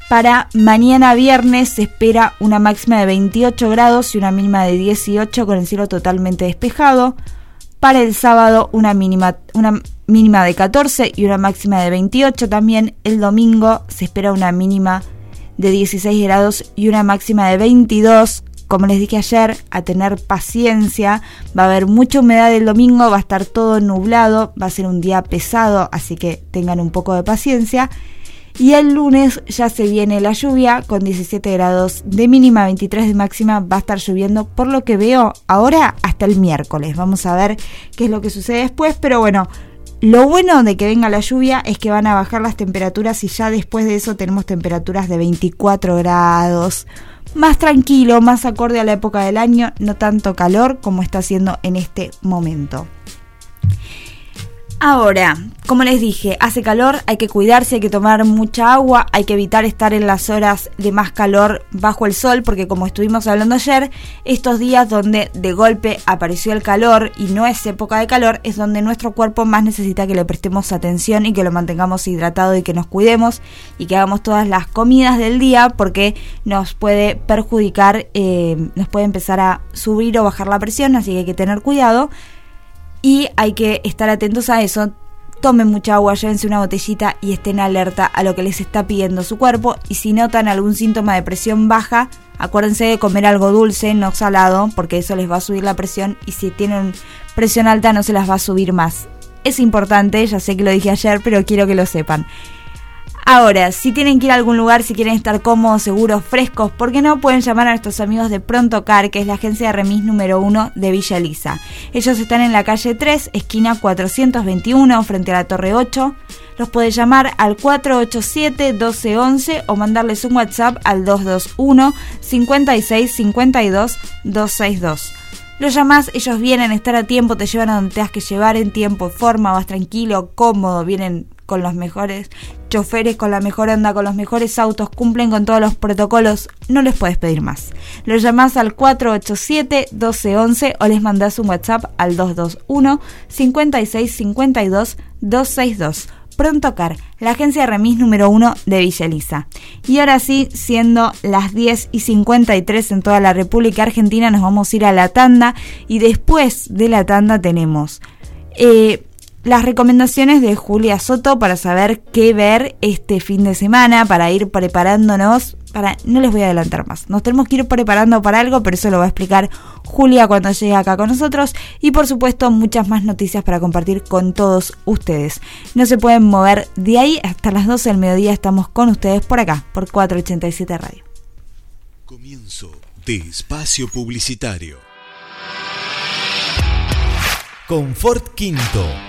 Para mañana viernes se espera una máxima de 28 grados y una mínima de 18 con el cielo totalmente despejado. Para el sábado una mínima, una mínima de 14 y una máxima de 28 también. El domingo se espera una mínima de 16 grados y una máxima de 22. Como les dije ayer, a tener paciencia. Va a haber mucha humedad el domingo, va a estar todo nublado, va a ser un día pesado, así que tengan un poco de paciencia. Y el lunes ya se viene la lluvia con 17 grados de mínima, 23 de máxima. Va a estar lloviendo por lo que veo ahora hasta el miércoles. Vamos a ver qué es lo que sucede después. Pero bueno, lo bueno de que venga la lluvia es que van a bajar las temperaturas y ya después de eso tenemos temperaturas de 24 grados. Más tranquilo, más acorde a la época del año, no tanto calor como está haciendo en este momento. Ahora, como les dije, hace calor, hay que cuidarse, hay que tomar mucha agua, hay que evitar estar en las horas de más calor bajo el sol, porque como estuvimos hablando ayer, estos días donde de golpe apareció el calor y no es época de calor, es donde nuestro cuerpo más necesita que le prestemos atención y que lo mantengamos hidratado y que nos cuidemos y que hagamos todas las comidas del día, porque nos puede perjudicar, eh, nos puede empezar a subir o bajar la presión, así que hay que tener cuidado. Y hay que estar atentos a eso. Tomen mucha agua, llévense una botellita y estén alerta a lo que les está pidiendo su cuerpo. Y si notan algún síntoma de presión baja, acuérdense de comer algo dulce, no salado, porque eso les va a subir la presión. Y si tienen presión alta, no se las va a subir más. Es importante, ya sé que lo dije ayer, pero quiero que lo sepan. Ahora, si tienen que ir a algún lugar, si quieren estar cómodos, seguros, frescos, ¿por qué no pueden llamar a nuestros amigos de Pronto Car, que es la agencia de remis número uno de Villa Elisa? Ellos están en la calle 3, esquina 421, frente a la Torre 8. Los puede llamar al 487-1211 o mandarles un WhatsApp al 221 56 52 262. Los llamas, ellos vienen, estar a tiempo, te llevan a donde tengas que llevar en tiempo, forma, vas tranquilo, cómodo, vienen con los mejores choferes, con la mejor onda, con los mejores autos, cumplen con todos los protocolos, no les puedes pedir más. Los llamás al 487-1211 o les mandás un WhatsApp al 221 56 52 262. Pronto Car, la agencia remis número uno de Villa Elisa. Y ahora sí, siendo las 10 y 53 en toda la República Argentina, nos vamos a ir a la tanda y después de la tanda tenemos eh, las recomendaciones de Julia Soto para saber qué ver este fin de semana, para ir preparándonos, para no les voy a adelantar más. Nos tenemos que ir preparando para algo, pero eso lo va a explicar Julia cuando llegue acá con nosotros y por supuesto muchas más noticias para compartir con todos ustedes. No se pueden mover de ahí hasta las 12 del mediodía estamos con ustedes por acá, por 487 Radio. Comienzo de espacio publicitario. Confort Quinto.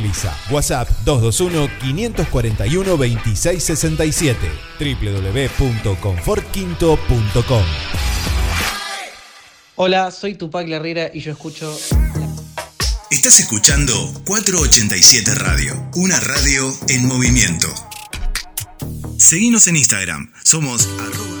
WhatsApp 221-541-2667. www.confortquinto.com Hola, soy Tupac Herrera y yo escucho. Estás escuchando 487 Radio, una radio en movimiento. Seguinos en Instagram, somos arroba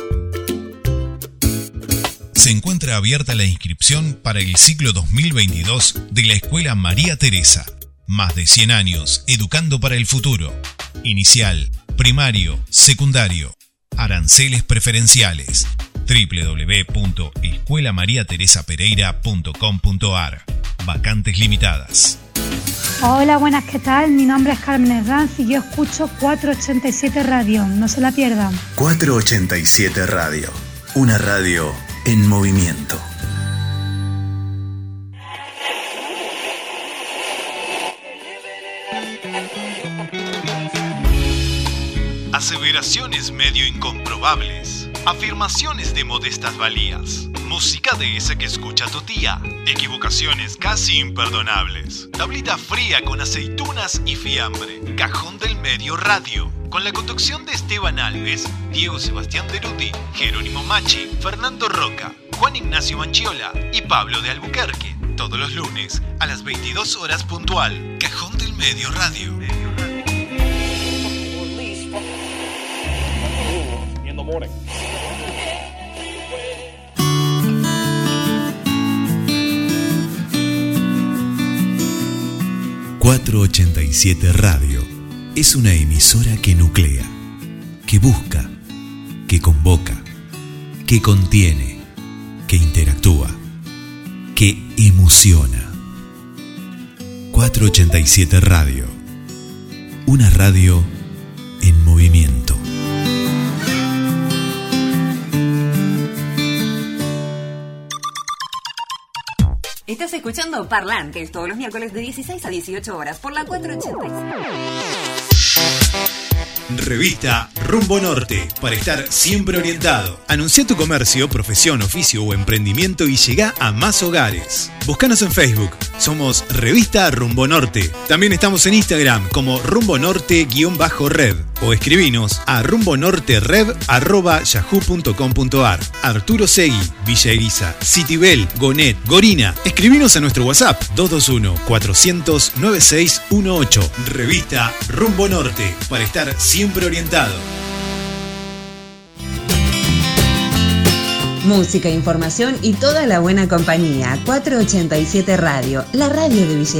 Se encuentra abierta la inscripción para el ciclo 2022 de la Escuela María Teresa. Más de 100 años educando para el futuro. Inicial, primario, secundario. Aranceles preferenciales. www.escuelamariateresapereira.com.ar Vacantes limitadas. Hola, buenas, ¿qué tal? Mi nombre es Carmen Herranz y yo escucho 487 Radio. No se la pierdan. 487 Radio, una radio en movimiento. Aseveraciones medio incomprobables. Afirmaciones de modestas valías. Música de esa que escucha tu tía. Equivocaciones casi imperdonables. Tablita fría con aceitunas y fiambre. Cajón del medio radio. Con la conducción de Esteban Alves, Diego Sebastián Deruti, Jerónimo Machi, Fernando Roca, Juan Ignacio Manchiola y Pablo de Albuquerque. Todos los lunes a las 22 horas puntual. Cajón del Medio Radio. in the morning. 487 Radio es una emisora que nuclea, que busca, que convoca, que contiene, que interactúa, que emociona. 487 Radio, una radio en movimiento. Estás escuchando Parlantes todos los miércoles de 16 a 18 horas por la 486. Revista Rumbo Norte, para estar siempre orientado. Anuncia tu comercio, profesión, oficio o emprendimiento y llega a más hogares. Búscanos en Facebook, somos Revista Rumbo Norte. También estamos en Instagram como Rumbo Norte-Red o escribinos a rumbonortered.yahoo.com.ar Arturo Segui, Villa Elisa, Citibel, Gonet, Gorina. Escribinos a nuestro WhatsApp 221-400-9618. Revista Rumbo Norte, para estar siempre orientado. Música, información y toda la buena compañía. 487 Radio, la radio de Villa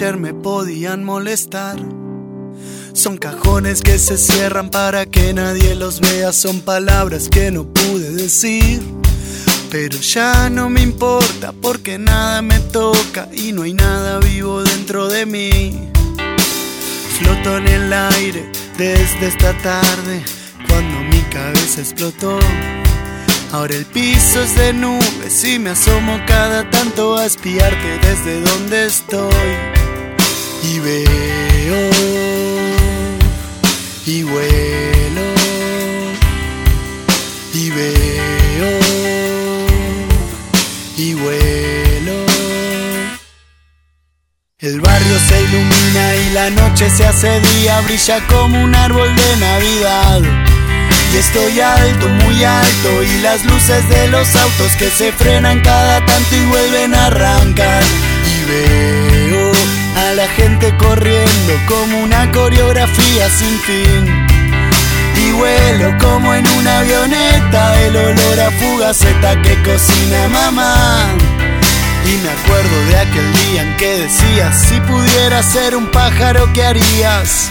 me podían molestar. Son cajones que se cierran para que nadie los vea, son palabras que no pude decir. Pero ya no me importa porque nada me toca y no hay nada vivo dentro de mí. Floto en el aire desde esta tarde cuando mi cabeza explotó. Ahora el piso es de nubes y me asomo cada tanto a espiarte desde donde estoy y veo y vuelo y veo y vuelo. El barrio se ilumina y la noche se hace día, brilla como un árbol de Navidad. Y estoy alto, muy alto, y las luces de los autos que se frenan cada tanto y vuelven a arrancar. Y veo la gente corriendo como una coreografía sin fin. Y vuelo como en una avioneta, el olor a fugaceta que cocina mamá. Y me acuerdo de aquel día en que decías, si pudieras ser un pájaro, ¿qué harías?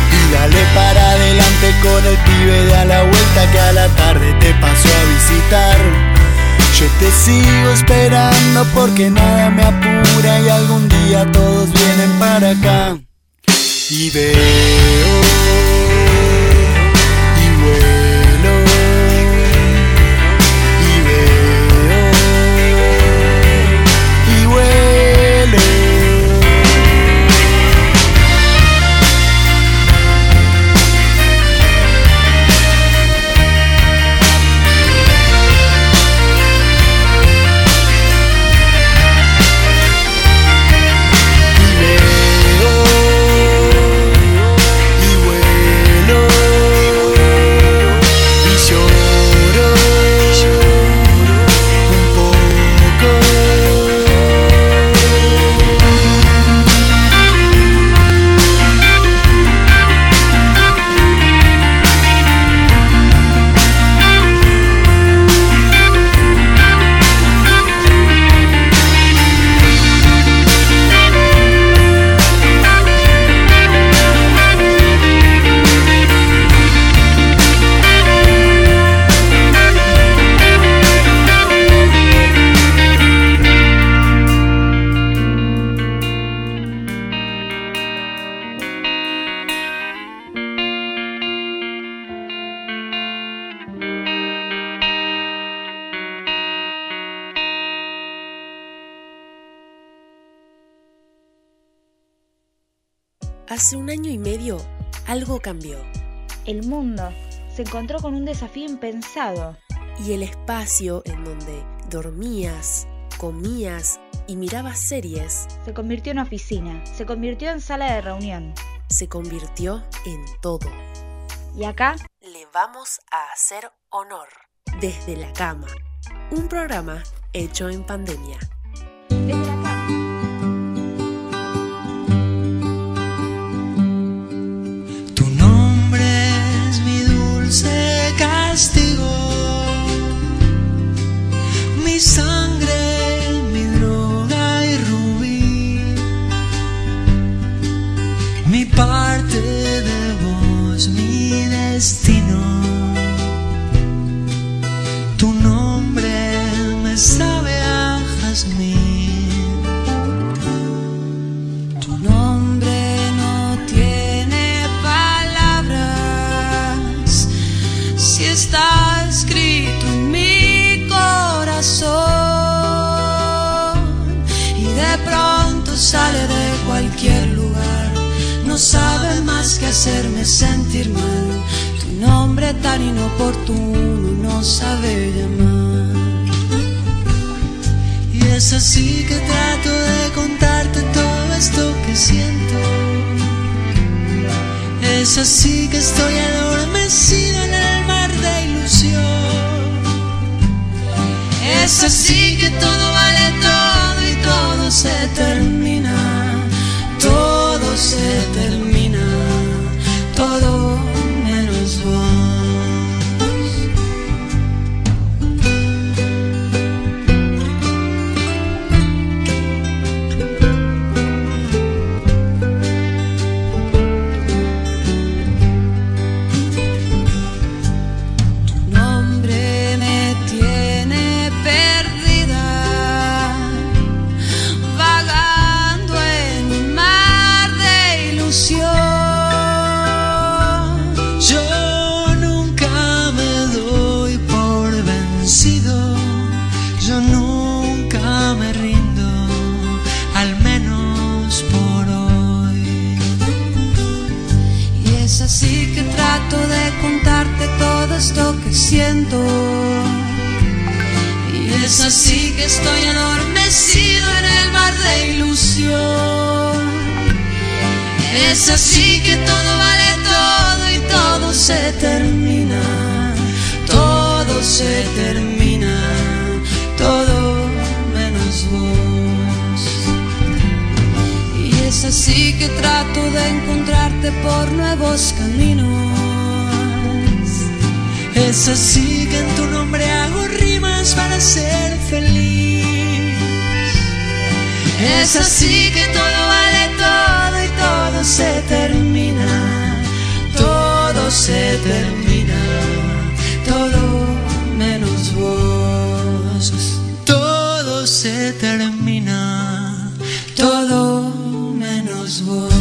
Dale para adelante con el pibe de a la vuelta que a la tarde te pasó a visitar. Yo te sigo esperando porque nada me apura y algún día todos vienen para acá. Y veo algo cambió. El mundo se encontró con un desafío impensado. Y el espacio en donde dormías, comías y mirabas series Se convirtió en oficina, se convirtió en sala de reunión. se convirtió en todo. Y acá Le vamos a hacer honor. Desde la cama. Un programa hecho en pandemia. Castigo, mi sangre, mi droga y rubí, mi parte de vos, mi destino. Hacerme sentir mal. Tu nombre tan inoportuno no sabe llamar. Y es así que trato de contarte todo esto que siento. Es así que estoy adormecido en el mar de ilusión. Es así que todo vale todo y todo se termina. Todo se termina. Todo estoy adormecido en el mar de ilusión. Es así que todo vale todo y todo se termina. Todo se termina. Todo menos vos. Y es así que trato de encontrarte por nuevos caminos. Es así que en tu nombre hago rimas para ser feliz. Es así que todo vale todo y todo se termina. Todo se termina. Todo menos vos. Todo se termina. Todo menos vos.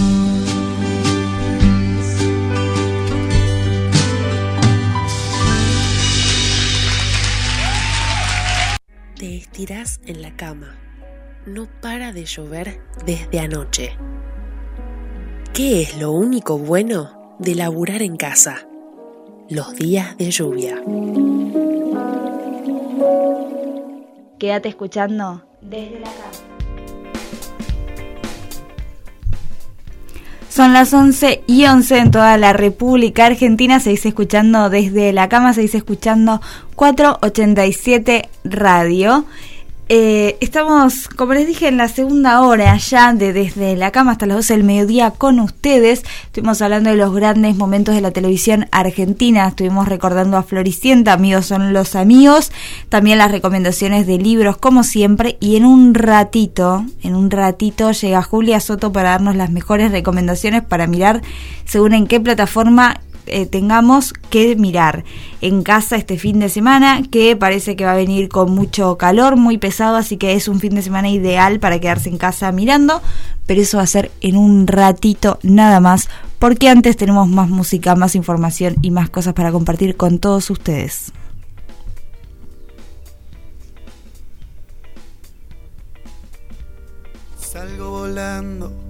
Te estirás en la cama. No para de llover desde anoche. ¿Qué es lo único bueno de laburar en casa? Los días de lluvia. Quédate escuchando desde la cama. Son las 11 y 11 en toda la República Argentina. Se dice escuchando desde la cama, se dice escuchando 487 Radio. Eh, estamos, como les dije, en la segunda hora ya de desde la cama hasta las 12 del mediodía con ustedes. Estuvimos hablando de los grandes momentos de la televisión argentina. Estuvimos recordando a Floricienta, amigos son los amigos. También las recomendaciones de libros, como siempre. Y en un ratito, en un ratito llega Julia Soto para darnos las mejores recomendaciones para mirar según en qué plataforma eh, tengamos que mirar en casa este fin de semana, que parece que va a venir con mucho calor, muy pesado, así que es un fin de semana ideal para quedarse en casa mirando, pero eso va a ser en un ratito nada más, porque antes tenemos más música, más información y más cosas para compartir con todos ustedes. Salgo volando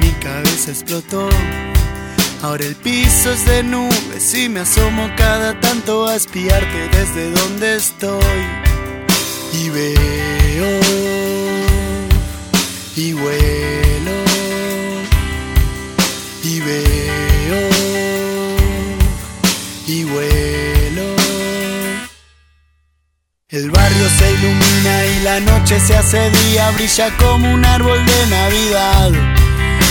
cabeza explotó. Ahora el piso es de nubes y me asomo cada tanto a espiarte desde donde estoy. Y veo y vuelo y veo y vuelo. El barrio se ilumina y la noche se hace día, brilla como un árbol de Navidad.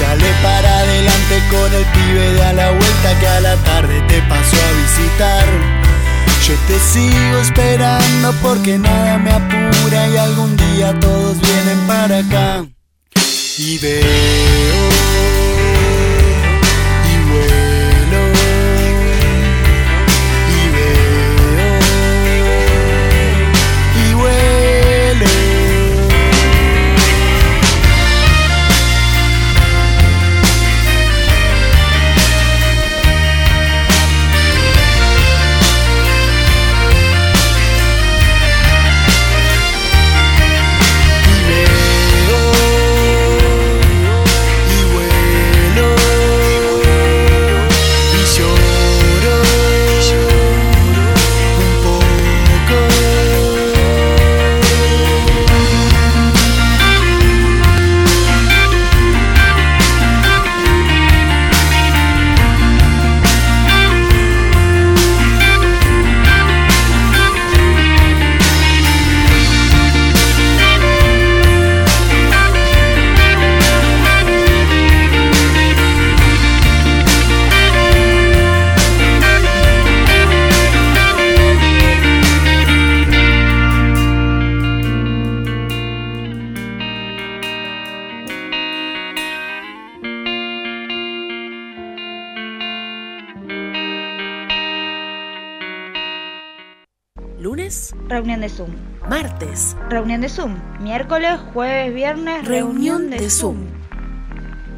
Dale para adelante con el pibe de a la vuelta que a la tarde te pasó a visitar. Yo te sigo esperando porque nada me apura y algún día todos vienen para acá. Y veo martes, Reunión de Zoom. Miércoles, jueves, viernes, reunión, de, Zoom.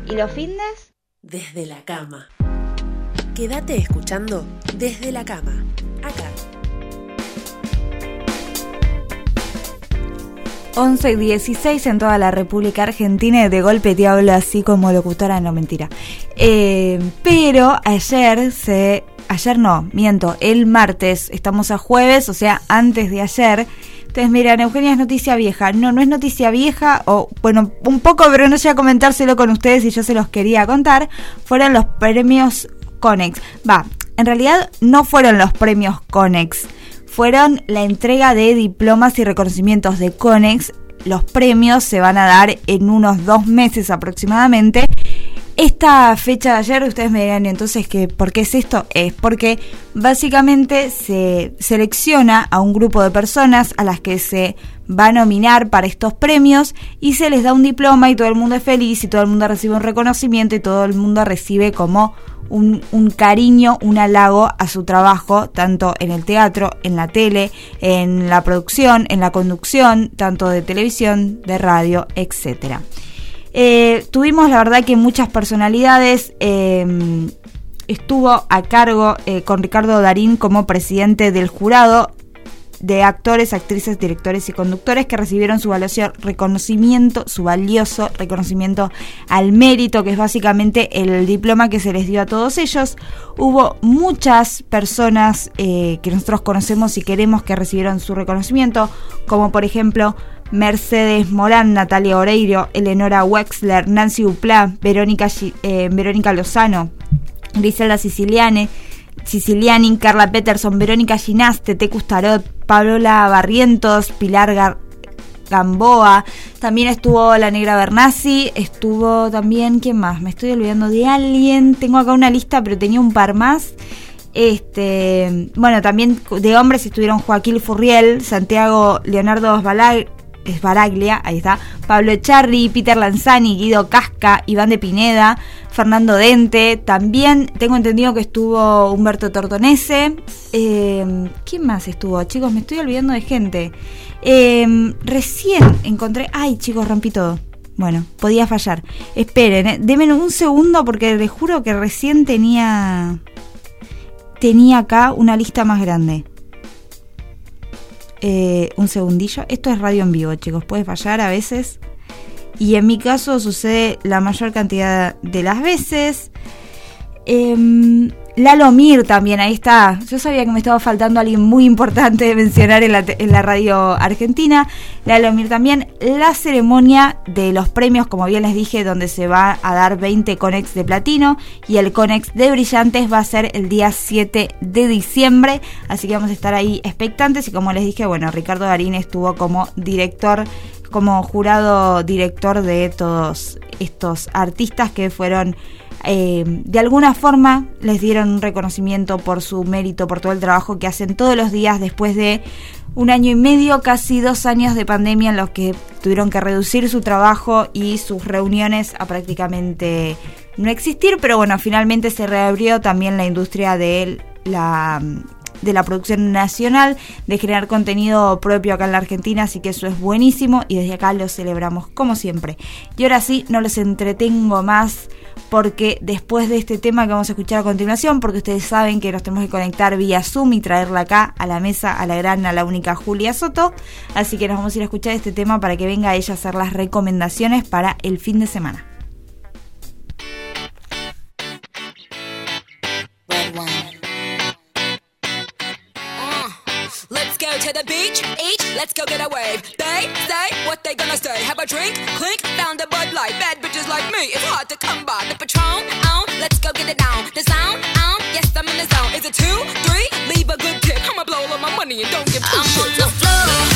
¿Y los fines? desde la cama. Quédate escuchando desde la cama. Acá. 11 y 16 en toda la República Argentina y de golpe te hablo así como locutora, no mentira. Eh, pero ayer se... Ayer no, miento, el martes, estamos a jueves, o sea, antes de ayer. Entonces, miran, Eugenia es noticia vieja. No, no es noticia vieja, o bueno, un poco, pero no a comentárselo con ustedes y yo se los quería contar. Fueron los premios Conex. Va, en realidad no fueron los premios Conex fueron la entrega de diplomas y reconocimientos de CONEX. Los premios se van a dar en unos dos meses aproximadamente. Esta fecha de ayer, ustedes me dirán, entonces, que ¿por qué es esto? Es porque básicamente se selecciona a un grupo de personas a las que se va a nominar para estos premios y se les da un diploma y todo el mundo es feliz y todo el mundo recibe un reconocimiento y todo el mundo recibe como un, un cariño, un halago a su trabajo, tanto en el teatro, en la tele, en la producción, en la conducción, tanto de televisión, de radio, etcétera. Eh, tuvimos la verdad que muchas personalidades. eh, estuvo a cargo eh, con Ricardo Darín como presidente del jurado de actores, actrices, directores y conductores que recibieron su valioso reconocimiento, su valioso reconocimiento al mérito, que es básicamente el diploma que se les dio a todos ellos. Hubo muchas personas eh, que nosotros conocemos y queremos que recibieron su reconocimiento, como por ejemplo Mercedes Morán, Natalia Oreiro, Eleonora Wexler, Nancy Duplá, Verónica, eh, Verónica Lozano, Griselda Siciliane, Siciliani, Carla Peterson, Verónica Ginás, Tete Custarot, Paola Barrientos, Pilar Gar- Gamboa, también estuvo la Negra Bernasi, estuvo también, ¿quién más? Me estoy olvidando de alguien, tengo acá una lista, pero tenía un par más. Este, bueno, también de hombres estuvieron Joaquín Furriel, Santiago Leonardo Esbalag- Esbaraglia, ahí está, Pablo Echarri, Peter Lanzani, Guido Casca, Iván de Pineda, Fernando Dente, también tengo entendido que estuvo Humberto Tortonese. Eh, ¿Quién más estuvo? Chicos, me estoy olvidando de gente. Eh, recién encontré... Ay, chicos, rompí todo. Bueno, podía fallar. Esperen, eh, denme un segundo porque les juro que recién tenía... Tenía acá una lista más grande. Eh, un segundillo. Esto es radio en vivo, chicos. Puede fallar a veces. Y en mi caso sucede la mayor cantidad de las veces. Em, Lalo Mir también, ahí está. Yo sabía que me estaba faltando alguien muy importante de mencionar en la, en la radio argentina. Lalo Mir también. La ceremonia de los premios, como bien les dije, donde se va a dar 20 Conex de platino y el Conex de brillantes va a ser el día 7 de diciembre. Así que vamos a estar ahí expectantes. Y como les dije, bueno, Ricardo Darín estuvo como director como jurado director de todos estos artistas que fueron eh, de alguna forma les dieron un reconocimiento por su mérito, por todo el trabajo que hacen todos los días después de un año y medio, casi dos años de pandemia en los que tuvieron que reducir su trabajo y sus reuniones a prácticamente no existir, pero bueno, finalmente se reabrió también la industria de la de la producción nacional, de generar contenido propio acá en la Argentina, así que eso es buenísimo y desde acá lo celebramos como siempre. Y ahora sí, no los entretengo más porque después de este tema que vamos a escuchar a continuación, porque ustedes saben que nos tenemos que conectar vía Zoom y traerla acá a la mesa a la gran, a la única Julia Soto, así que nos vamos a ir a escuchar este tema para que venga ella a hacer las recomendaciones para el fin de semana. Let's go get a wave. They say what they gonna say. Have a drink, clink, found a Bud Light. Bad bitches like me, it's hard to come by. The Patron, on, let's go get it down. The sound, on, yes, I'm in the zone. Is it two, three? Leave a good tip. I'ma blow all my money and don't give two I'm on the floor.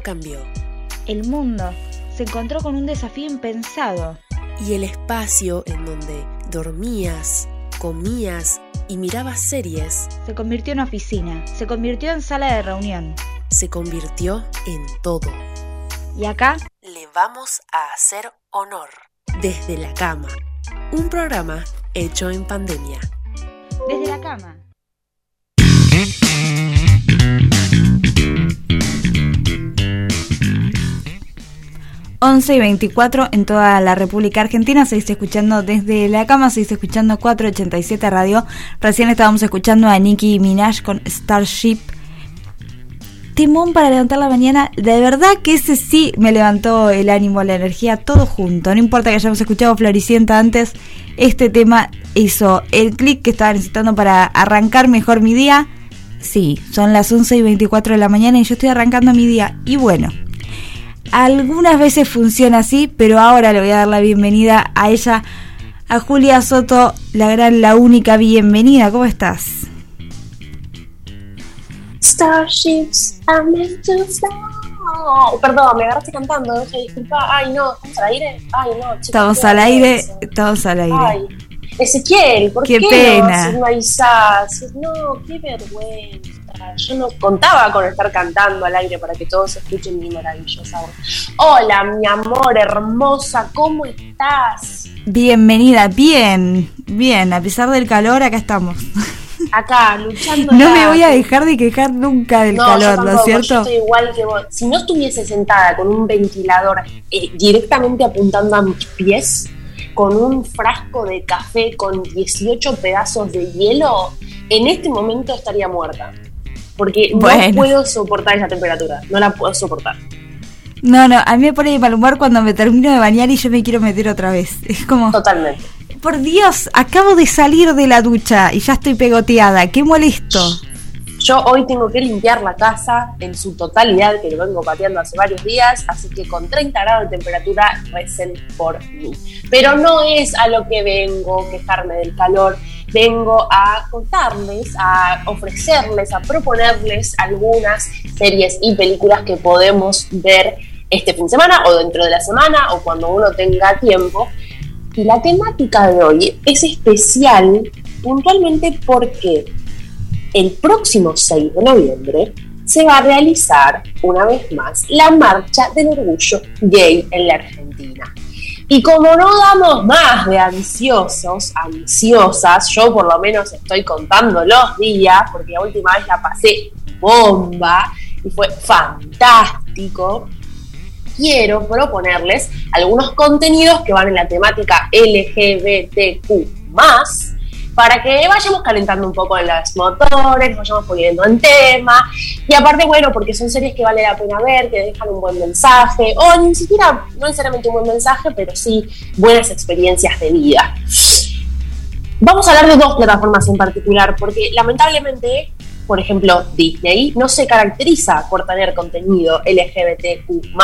Cambió. El mundo se encontró con un desafío impensado. Y el espacio en donde dormías, comías y mirabas series Se convirtió en oficina, se convirtió en sala de reunión. se convirtió en todo. Y acá Le vamos a hacer honor. Desde la cama. Un programa hecho en pandemia. Desde la cama. ...11 y 24 en toda la República Argentina... ...se escuchando desde la cama... ...se escuchando 487 Radio... ...recién estábamos escuchando a Nicki Minaj con Starship... Timón para levantar la mañana... ...de verdad que ese sí me levantó el ánimo, la energía... ...todo junto, no importa que hayamos escuchado Floricienta antes... ...este tema hizo el clic que estaba necesitando para arrancar mejor mi día... Sí, son las 11 y 24 de la mañana y yo estoy arrancando mi día. Y bueno, algunas veces funciona así, pero ahora le voy a dar la bienvenida a ella, a Julia Soto, la gran, la única bienvenida. ¿Cómo estás? Starships are meant to fly. Perdón, me agarraste cantando, disculpa. Ay, no, ¿estamos al aire? Ay, no, Estamos al aire, estamos al aire. Ay, Ezequiel, ¿por Qué qué, pena. no, no avisás? No, qué vergüenza. Yo no contaba con estar cantando al aire para que todos escuchen mi maravillosa voz. Hola, mi amor hermosa, ¿cómo estás? Bienvenida, bien, bien, a pesar del calor, acá estamos. Acá, luchando. No me voy a dejar de quejar nunca del No, calor, yo ¿no es tampoco, cierto? Yo estoy igual que vos. Si no estuviese sentada con un ventilador eh, directamente apuntando a mis pies, con un frasco de café con 18 pedazos de hielo, en este momento estaría muerta. Porque Bueno. no puedo soportar esa temperatura. No la puedo soportar. No, no, a mí me pone de mal humor cuando me termino de bañar y yo me quiero meter otra vez. Es como. Totalmente. Por Dios, acabo de salir de la ducha y ya estoy pegoteada. Qué molesto. Yo hoy tengo que limpiar la casa en su totalidad, que lo vengo pateando hace varios días, así que con 30 grados de temperatura recen por mí. Pero no es a lo que vengo, quejarme del calor, vengo a contarles, a ofrecerles, a proponerles algunas series y películas que podemos ver este fin de semana o dentro de la semana o cuando uno tenga tiempo. Y la temática de hoy es especial puntualmente porque el próximo 6 de noviembre se va a realizar una vez más la marcha del orgullo gay en la Argentina. Y como no damos más de ansiosos, ansiosas, yo por lo menos estoy contando los días, porque la última vez la pasé bomba y fue fantástico, quiero proponerles algunos contenidos que van en la temática LGBTQ para que vayamos calentando un poco en los motores, vayamos poniendo en tema. Y aparte, bueno, porque son series que vale la pena ver, que dejan un buen mensaje, o ni siquiera, no necesariamente un buen mensaje, pero sí buenas experiencias de vida. Vamos a hablar de dos plataformas en particular, porque lamentablemente, por ejemplo, Disney no se caracteriza por tener contenido LGBTQ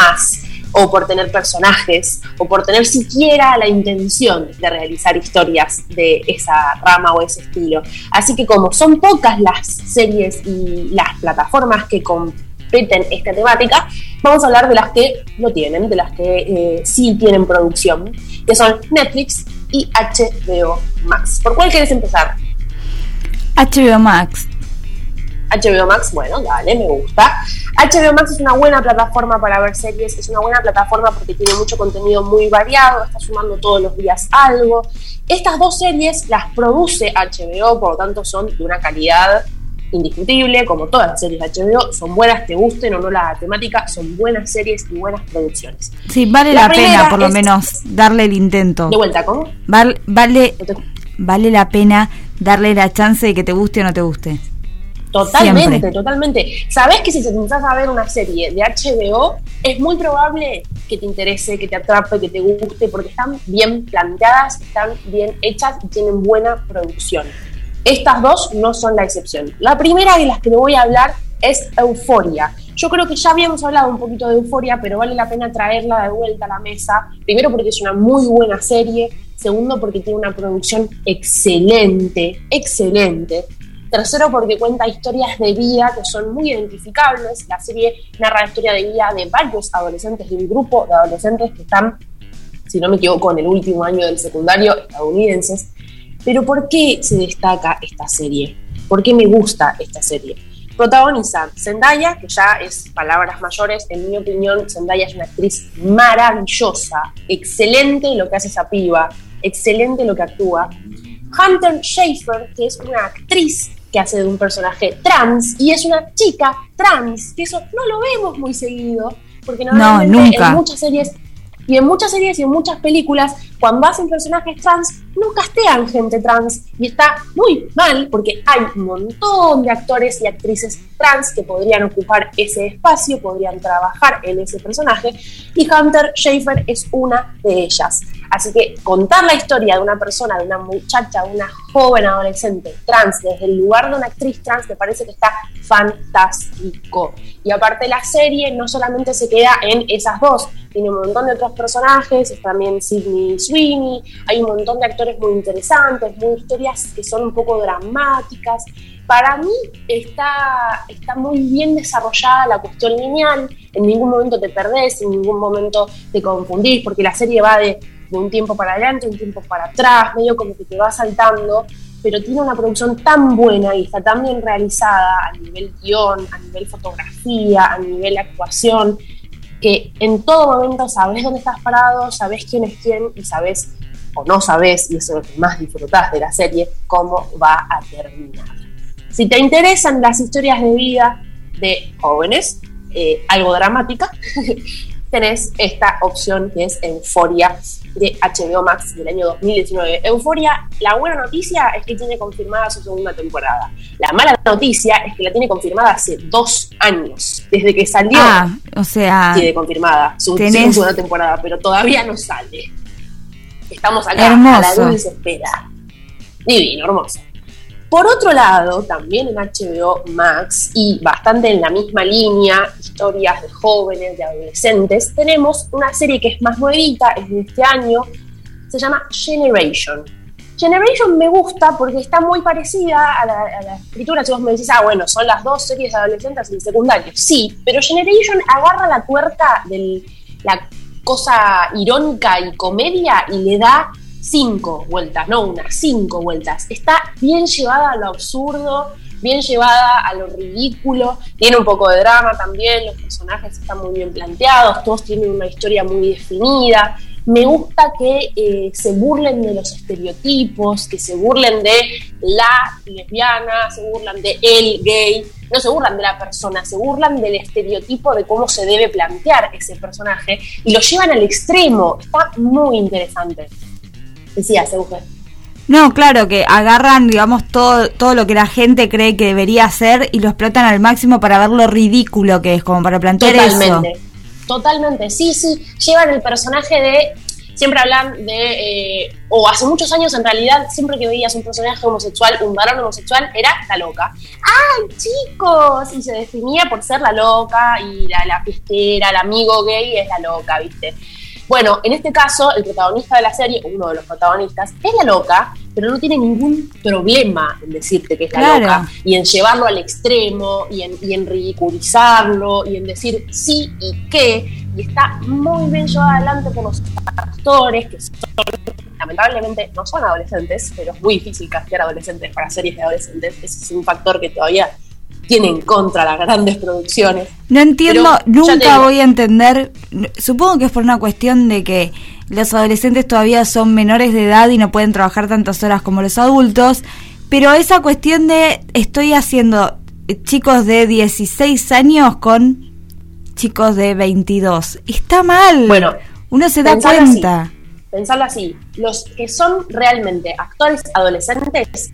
o por tener personajes, o por tener siquiera la intención de realizar historias de esa rama o ese estilo. Así que como son pocas las series y las plataformas que competen esta temática, vamos a hablar de las que lo tienen, de las que eh, sí tienen producción, que son Netflix y HBO Max. ¿Por cuál quieres empezar? HBO Max. HBO Max, bueno, dale, me gusta. HBO Max es una buena plataforma para ver series, es una buena plataforma porque tiene mucho contenido muy variado, está sumando todos los días algo. Estas dos series las produce HBO, por lo tanto son de una calidad indiscutible, como todas las series de HBO, son buenas, te gusten o no la temática, son buenas series y buenas producciones. Sí, vale La pena por lo es- menos darle el intento. De vuelta, ¿cómo? Val- vale, vale la pena darle la chance de que te guste o no te guste. Totalmente, Siempre. totalmente. Sabes que si te empezás a ver una serie de HBO, es muy probable que te interese, que te atrape, que te guste, porque están bien planteadas, están bien hechas y tienen buena producción. Estas dos no son la excepción. La primera de las que le voy a hablar es Euforia. Yo creo que ya habíamos hablado un poquito de Euforia, pero vale la pena traerla de vuelta a la mesa. Primero porque es una muy buena serie. Segundo porque tiene una producción excelente, excelente. Tercero, porque cuenta historias de vida que son muy identificables. La serie narra la historia de vida de varios adolescentes, de un grupo de adolescentes que están, si no me equivoco, en el último año del secundario estadounidenses. Pero ¿por qué se destaca esta serie? ¿Por qué me gusta esta serie? Protagoniza Zendaya, que ya es palabras mayores, en mi opinión, Zendaya es una actriz maravillosa, excelente lo que hace esa piba, excelente lo que actúa. Hunter Schafer, que es una actriz que hace de un personaje trans, y es una chica trans, que eso no lo vemos muy seguido, porque normalmente nunca. en muchas series y en muchas series y en muchas películas, cuando hacen personajes trans, no castean gente trans. Y está muy mal porque hay un montón de actores y actrices trans que podrían ocupar ese espacio, podrían trabajar en ese personaje. Y Hunter Schafer es una de ellas. Así que contar la historia de una persona, de una muchacha, de una joven adolescente trans, desde el lugar de una actriz trans, me parece que está fantástico. Y aparte la serie no solamente se queda en esas dos, tiene un montón de otros personajes, también Sidney Sweeney, hay un montón de actores muy interesantes, muy historias que son un poco dramáticas. Para mí está, está muy bien desarrollada la cuestión lineal, en ningún momento te perdés, en ningún momento te confundís, porque la serie va de, de un tiempo para adelante, un tiempo para atrás, medio como que te va saltando, pero tiene una producción tan buena y está tan bien realizada a nivel guion, a nivel fotografía, a nivel actuación, que en todo momento sabes dónde estás parado, sabes quién es quién y sabes, o no sabes, y eso es lo que más disfrutás de la serie, cómo va a terminar. Si te interesan las historias de vida de jóvenes, eh, algo dramática, tenés esta opción que es Euforia de HBO Max del año 2019. Euforia, la buena noticia es que tiene confirmada su segunda temporada. La mala noticia es que la tiene confirmada hace dos años, desde que salió. Ah, o sea, tiene confirmada su, tenés- su segunda temporada, pero todavía no sale. Estamos acá a la dulce espera. Divino, hermoso. Por otro lado, también en HBO Max y bastante en la misma línea, historias de jóvenes, de adolescentes, tenemos una serie que es más nuevita, es de este año, se llama Generation. Generation me gusta porque está muy parecida a la, a la escritura. Si vos me decís, ah, bueno, son las dos series de adolescentes en secundario. Sí, pero Generation agarra la tuerca de la cosa irónica y comedia y le da cinco vueltas, no una, cinco vueltas. Está bien llevada a lo absurdo, bien llevada a lo ridículo, tiene un poco de drama también, los personajes están muy bien planteados, todos tienen una historia muy definida. Me gusta que eh, se burlen de los estereotipos, que se burlen de la lesbiana, se burlan de el gay, no se burlan de la persona, se burlan del estereotipo de cómo se debe plantear ese personaje y lo llevan al extremo. Está muy interesante. Decías, Euge. No, claro, que agarran, digamos, todo, todo lo que la gente cree que debería hacer y lo explotan al máximo para ver lo ridículo que es, como para plantear Totalmente. eso. Totalmente, sí, sí. Llevan el personaje de. Siempre hablan de. eh, o hace muchos años, en realidad, siempre que veías un personaje homosexual, un varón homosexual, era la loca. ¡Ay, chicos! Y se definía por ser la loca y la, la fiestera, el amigo gay es la loca, ¿viste? Bueno, en este caso, el protagonista de la serie, uno de los protagonistas, es la loca, pero no tiene ningún problema en decirte que es la Claro. loca y en llevarlo al extremo y en, y en ridiculizarlo y en decir sí y qué. Y está muy bien llevado adelante por los actores que son, lamentablemente, no son adolescentes, pero es muy difícil castear adolescentes para series de adolescentes. Ese es un factor que todavía tiene en contra las grandes producciones. No entiendo, nunca voy a entender, supongo que es por una cuestión de que los adolescentes todavía son menores de edad y no pueden trabajar tantas horas como los adultos, pero esa cuestión de estoy haciendo chicos de 16 años con chicos de 22, está mal. Bueno, uno se da cuenta. así, pensalo así, los que son realmente actores adolescentes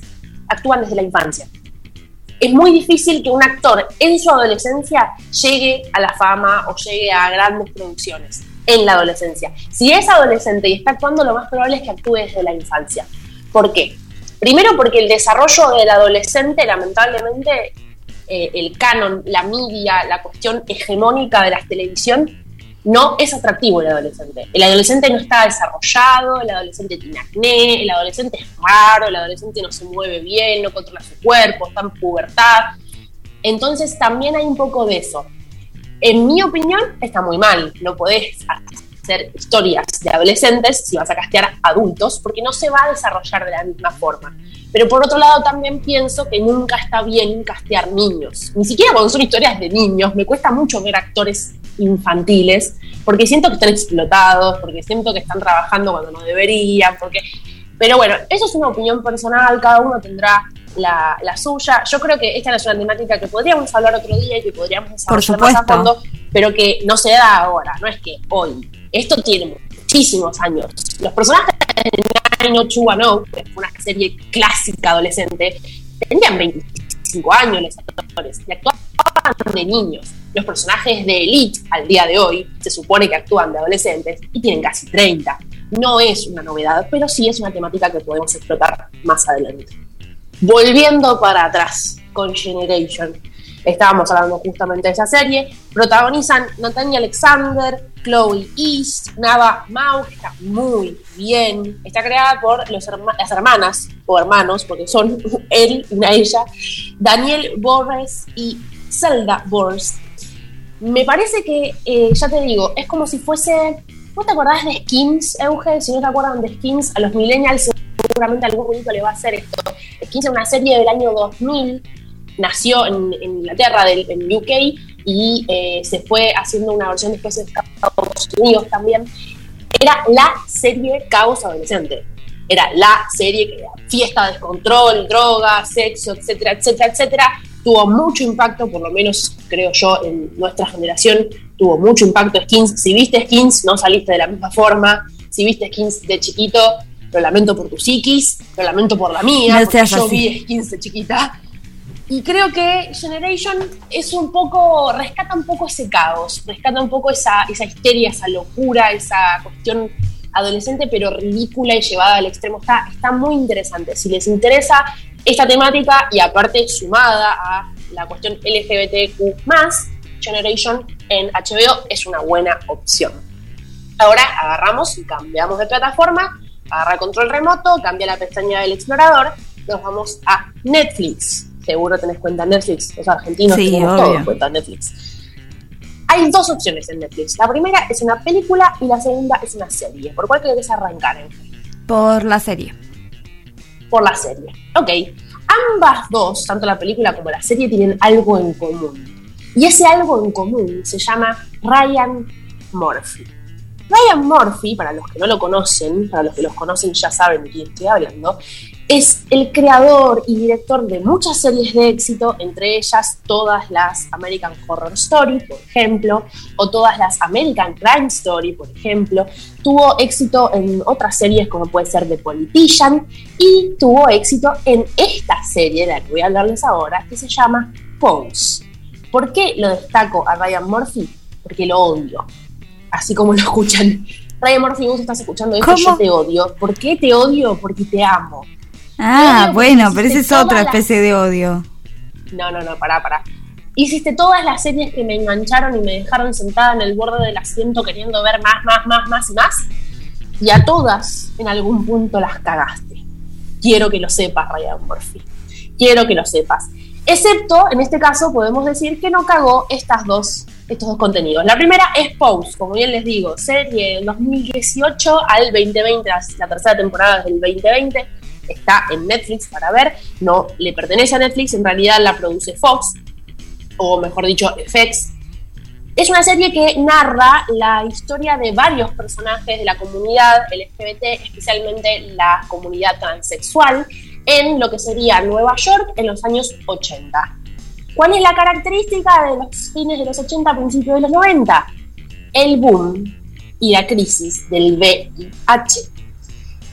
actúan desde la infancia. Es muy difícil que un actor en su adolescencia llegue a la fama o llegue a grandes producciones en la adolescencia. Si es adolescente y está actuando, lo más probable es que actúe desde la infancia. ¿Por qué? Primero porque el desarrollo del adolescente, lamentablemente, eh, el canon, la media, la cuestión hegemónica de la televisión, no es atractivo el adolescente. El adolescente no está desarrollado, el adolescente tiene acné, el adolescente es raro, el adolescente no se mueve bien, no controla su cuerpo, está en pubertad. Entonces también hay un poco de eso. En mi opinión, está muy mal. No podés hacer historias de adolescentes si vas a castear adultos, porque no se va a desarrollar de la misma forma. Pero por otro lado, también pienso que nunca está bien castear niños. Ni siquiera cuando son historias de niños, me cuesta mucho ver actores infantiles, porque siento que están explotados, porque siento que están trabajando cuando no deberían, porque... Pero bueno, eso es una opinión personal, cada uno tendrá la, la suya. Yo creo que esta es una temática que podríamos hablar otro día y que podríamos desarrollar más a fondo, pero que no se da ahora, no es que hoy. Esto tiene muchísimos años. Los personajes de 90210, que fue una serie clásica adolescente, tenían 25 años los actores y actuaban de niños. Los personajes de Elite al día de hoy se supone que actúan de adolescentes y tienen casi 30. No es una novedad, pero sí es una temática que podemos explotar más adelante. Volviendo para atrás con Generation, estábamos hablando justamente de esa serie, protagonizan Natalia Alexander, Chloe East, Nava Mau, que está muy bien, está creada por los herma- las hermanas o hermanos, porque son él una ella, Daniel Borges y Zelda Borges. Me parece que, eh, ya te digo, es como si fuese. ¿Vos te acordás de Skins, Euge? Si no te acuerdan de Skins, a los millennials seguramente algún bonito le va a hacer esto. Skins es una serie del año 2000, nació en, en Inglaterra, del, en UK, y eh, se fue haciendo una versión después en Estados Unidos también. Era la serie Caos Adolescente. Era la serie que era fiesta, descontrol, droga, sexo, etcétera, etcétera, etcétera. Tuvo mucho impacto, por lo menos creo yo, en nuestra generación, tuvo mucho impacto Skins. Si viste Skins, no saliste de la misma forma. Si viste Skins de chiquito, lo lamento por tu psiquis, lo lamento por la mía, No porque yo así. vi Skins de chiquita. Y creo que Generation es un poco, rescata un poco ese caos, rescata un poco esa, esa histeria, esa locura, esa cuestión adolescente pero ridícula y llevada al extremo. Está, está muy interesante. Si les interesa esta temática y aparte sumada a la cuestión LGBTQ+, Generation en HBO es una buena opción. Ahora agarramos y cambiamos de plataforma, agarra control remoto, cambia la pestaña del explorador, nos vamos a Netflix. Seguro tenés cuenta en Netflix, los argentinos Sí, tenemos obvio. todos cuenta en Netflix. Hay dos opciones en Netflix. La primera es una película y la segunda es una serie. ¿Por cuál querés arrancar? Por la serie. por la serie. Ok, ambas dos, tanto la película como la serie, tienen algo en común. Y ese algo en común se llama Ryan Murphy. Ryan Murphy, para los que no lo conocen, para los que los conocen ya saben de quién estoy hablando, es el creador y director de muchas series de éxito, entre ellas todas las American Horror Story, por ejemplo, o todas las American Crime Story, por ejemplo. Tuvo éxito en otras series como puede ser The Politician y tuvo éxito en esta serie, de la que voy a hablarles ahora, que se llama Pose. ¿Por qué lo destaco a Ryan Murphy? Porque lo odio. Así como lo escuchan. Ryan Murphy, vos estás escuchando esto, yo ¿Cómo? te odio. ¿Por qué te odio? Porque te amo. Ah, bueno, pero esa es otra las- especie de odio. No, no, no, pará, pará. Hiciste todas las series que me engancharon y me dejaron sentada en el borde del asiento queriendo ver más, más, más, más y más. Y a todas en algún punto las cagaste. Quiero que lo sepas, Ryan Murphy. Quiero que lo sepas. Excepto, en este caso, podemos decir que no cagó estas dos, estos dos contenidos. La primera es Pose, como bien les digo, serie del 2018 al 2020, la tercera temporada del 2020 está en Netflix para ver, no le pertenece a Netflix, en realidad la produce Fox, o mejor dicho, FX. Es una serie que narra la historia de varios personajes de la comunidad LGBT, especialmente la comunidad transexual, en lo que sería Nueva York en los años 80. ¿Cuál es la característica de los fines de los 80, principios de los 90? El boom y la crisis del VIH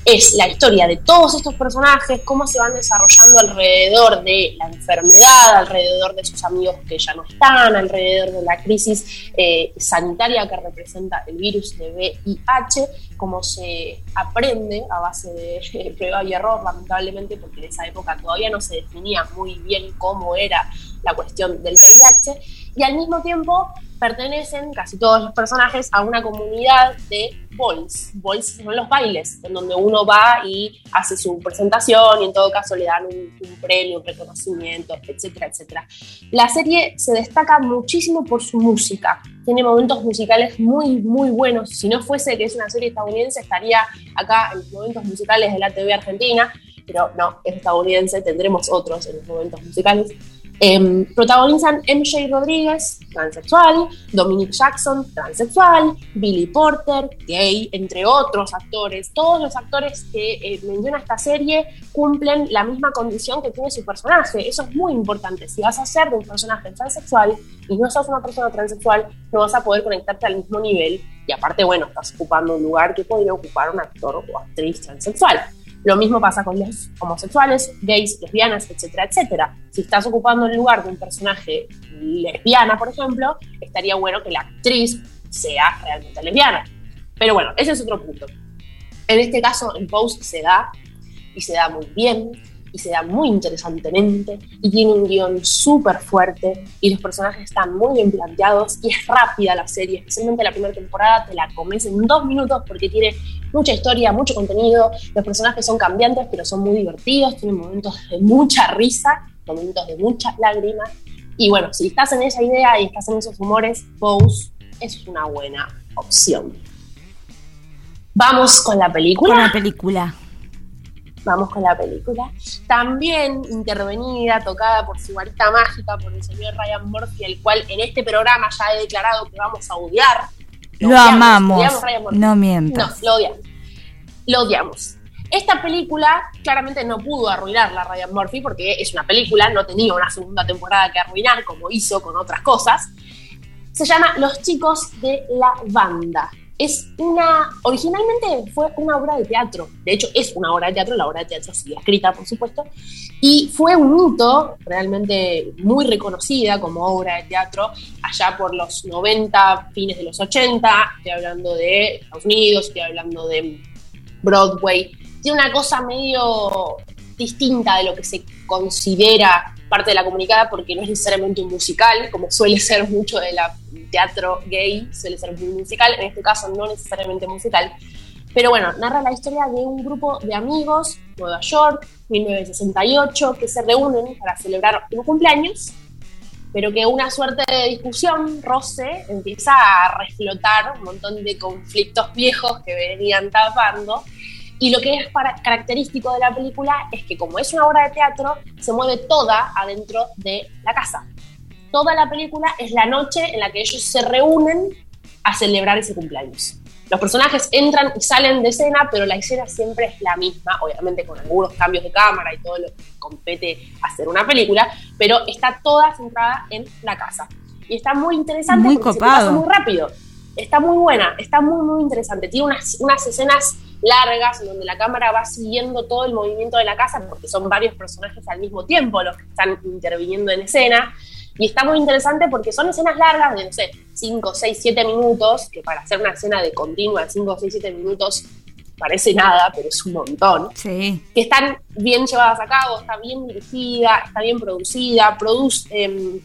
es la historia de todos estos personajes, cómo se van desarrollando alrededor de la enfermedad, alrededor de sus amigos que ya no están, alrededor de la crisis eh, sanitaria que representa el virus de VIH, cómo se aprende a base de eh, prueba y error, lamentablemente, porque en esa época todavía no se definía muy bien cómo era la cuestión del VIH, y al mismo tiempo pertenecen casi todos los personajes a una comunidad de boys. Boys son los bailes, en donde uno va y hace su presentación y en todo caso le dan un, un premio, un reconocimiento, etcétera, etcétera. La serie se destaca muchísimo por su música. Tiene momentos musicales muy, muy buenos. Si no fuese que es una serie estadounidense, estaría acá en los momentos musicales de la TV argentina, pero no, es estadounidense, tendremos otros en los momentos musicales. Em, protagonizan MJ Rodríguez, transexual, Dominic Jackson, transexual, Billy Porter, gay, entre otros actores. Todos los actores que eh, menciona esta serie cumplen la misma condición que tiene su personaje. Eso es muy importante. Si vas a ser de un personaje transexual y no sos una persona transexual, no vas a poder conectarte al mismo nivel. Y aparte, bueno, estás ocupando un lugar que podría ocupar un actor o actriz transexual. Lo mismo pasa con los homosexuales, gays, lesbianas, etcétera, etcétera. Si estás ocupando el lugar de un personaje lesbiana, por ejemplo, estaría bueno que la actriz sea realmente lesbiana. Pero bueno, ese es otro punto. En este caso, el post se da y se da muy bien y se da muy interesantemente y tiene un guion súper fuerte y los personajes están muy bien planteados y es rápida la serie, especialmente la primera temporada, te la comes en dos minutos porque tiene mucha historia, mucho contenido, los personajes son cambiantes pero son muy divertidos, tienen momentos de mucha risa, momentos de muchas lágrimas y bueno, si estás en esa idea y estás en esos humores, Pose es una buena opción. Vamos con la película. Con la película. Vamos con la película. También intervenida, tocada por su varita mágica, por el señor Ryan Murphy, el cual en este programa ya he declarado que vamos a odiar. Lo, odiamos, amamos. odiamos. No mientas. No, lo odiamos. Lo odiamos. Esta película claramente no pudo arruinarla Ryan Murphy porque es una película, no tenía una segunda temporada que arruinar como hizo con otras cosas. Se llama Los chicos de la banda. Es una. Originalmente fue una obra de teatro. De hecho, es una obra de teatro. La obra de teatro sigue escrita, por supuesto. Y fue un hito realmente muy reconocida como obra de teatro allá por los 90, fines de los 80. Estoy hablando de Estados Unidos, estoy hablando de Broadway. Tiene una cosa medio distinta de lo que se considera parte de la comunicada porque no es necesariamente un musical, como suele ser mucho de la teatro gay, suele ser muy musical, en este caso no necesariamente musical. Pero bueno, narra la historia de un grupo de amigos, Nueva York, 1968, que se reúnen para celebrar un cumpleaños, pero que una suerte de discusión, roce, empieza a reflotar un montón de conflictos viejos que venían tapando. Y lo que es para- característico de la película es que como es una obra de teatro, se mueve toda adentro de la casa. Toda la película es la noche en la que ellos se reúnen a celebrar ese cumpleaños. Los personajes entran y salen de escena, pero la escena siempre es la misma, obviamente con algunos cambios de cámara y todo lo que compete hacer una película, pero está toda centrada en la casa. Y está muy interesante Muy porque se copado. pasa muy rápido. Está muy buena, está muy, muy interesante. Tiene unas, unas escenas largas en donde la cámara va siguiendo todo el movimiento de la casa, porque son varios personajes al mismo tiempo los que están interviniendo en escena. Y está muy interesante porque son escenas largas de, no sé, 5, 6, 7 minutos, que para hacer una escena de continua de 5, 6, 7 minutos parece nada, pero es un montón. Sí. Que están bien llevadas a cabo, está bien dirigida, está bien producida, produce, em,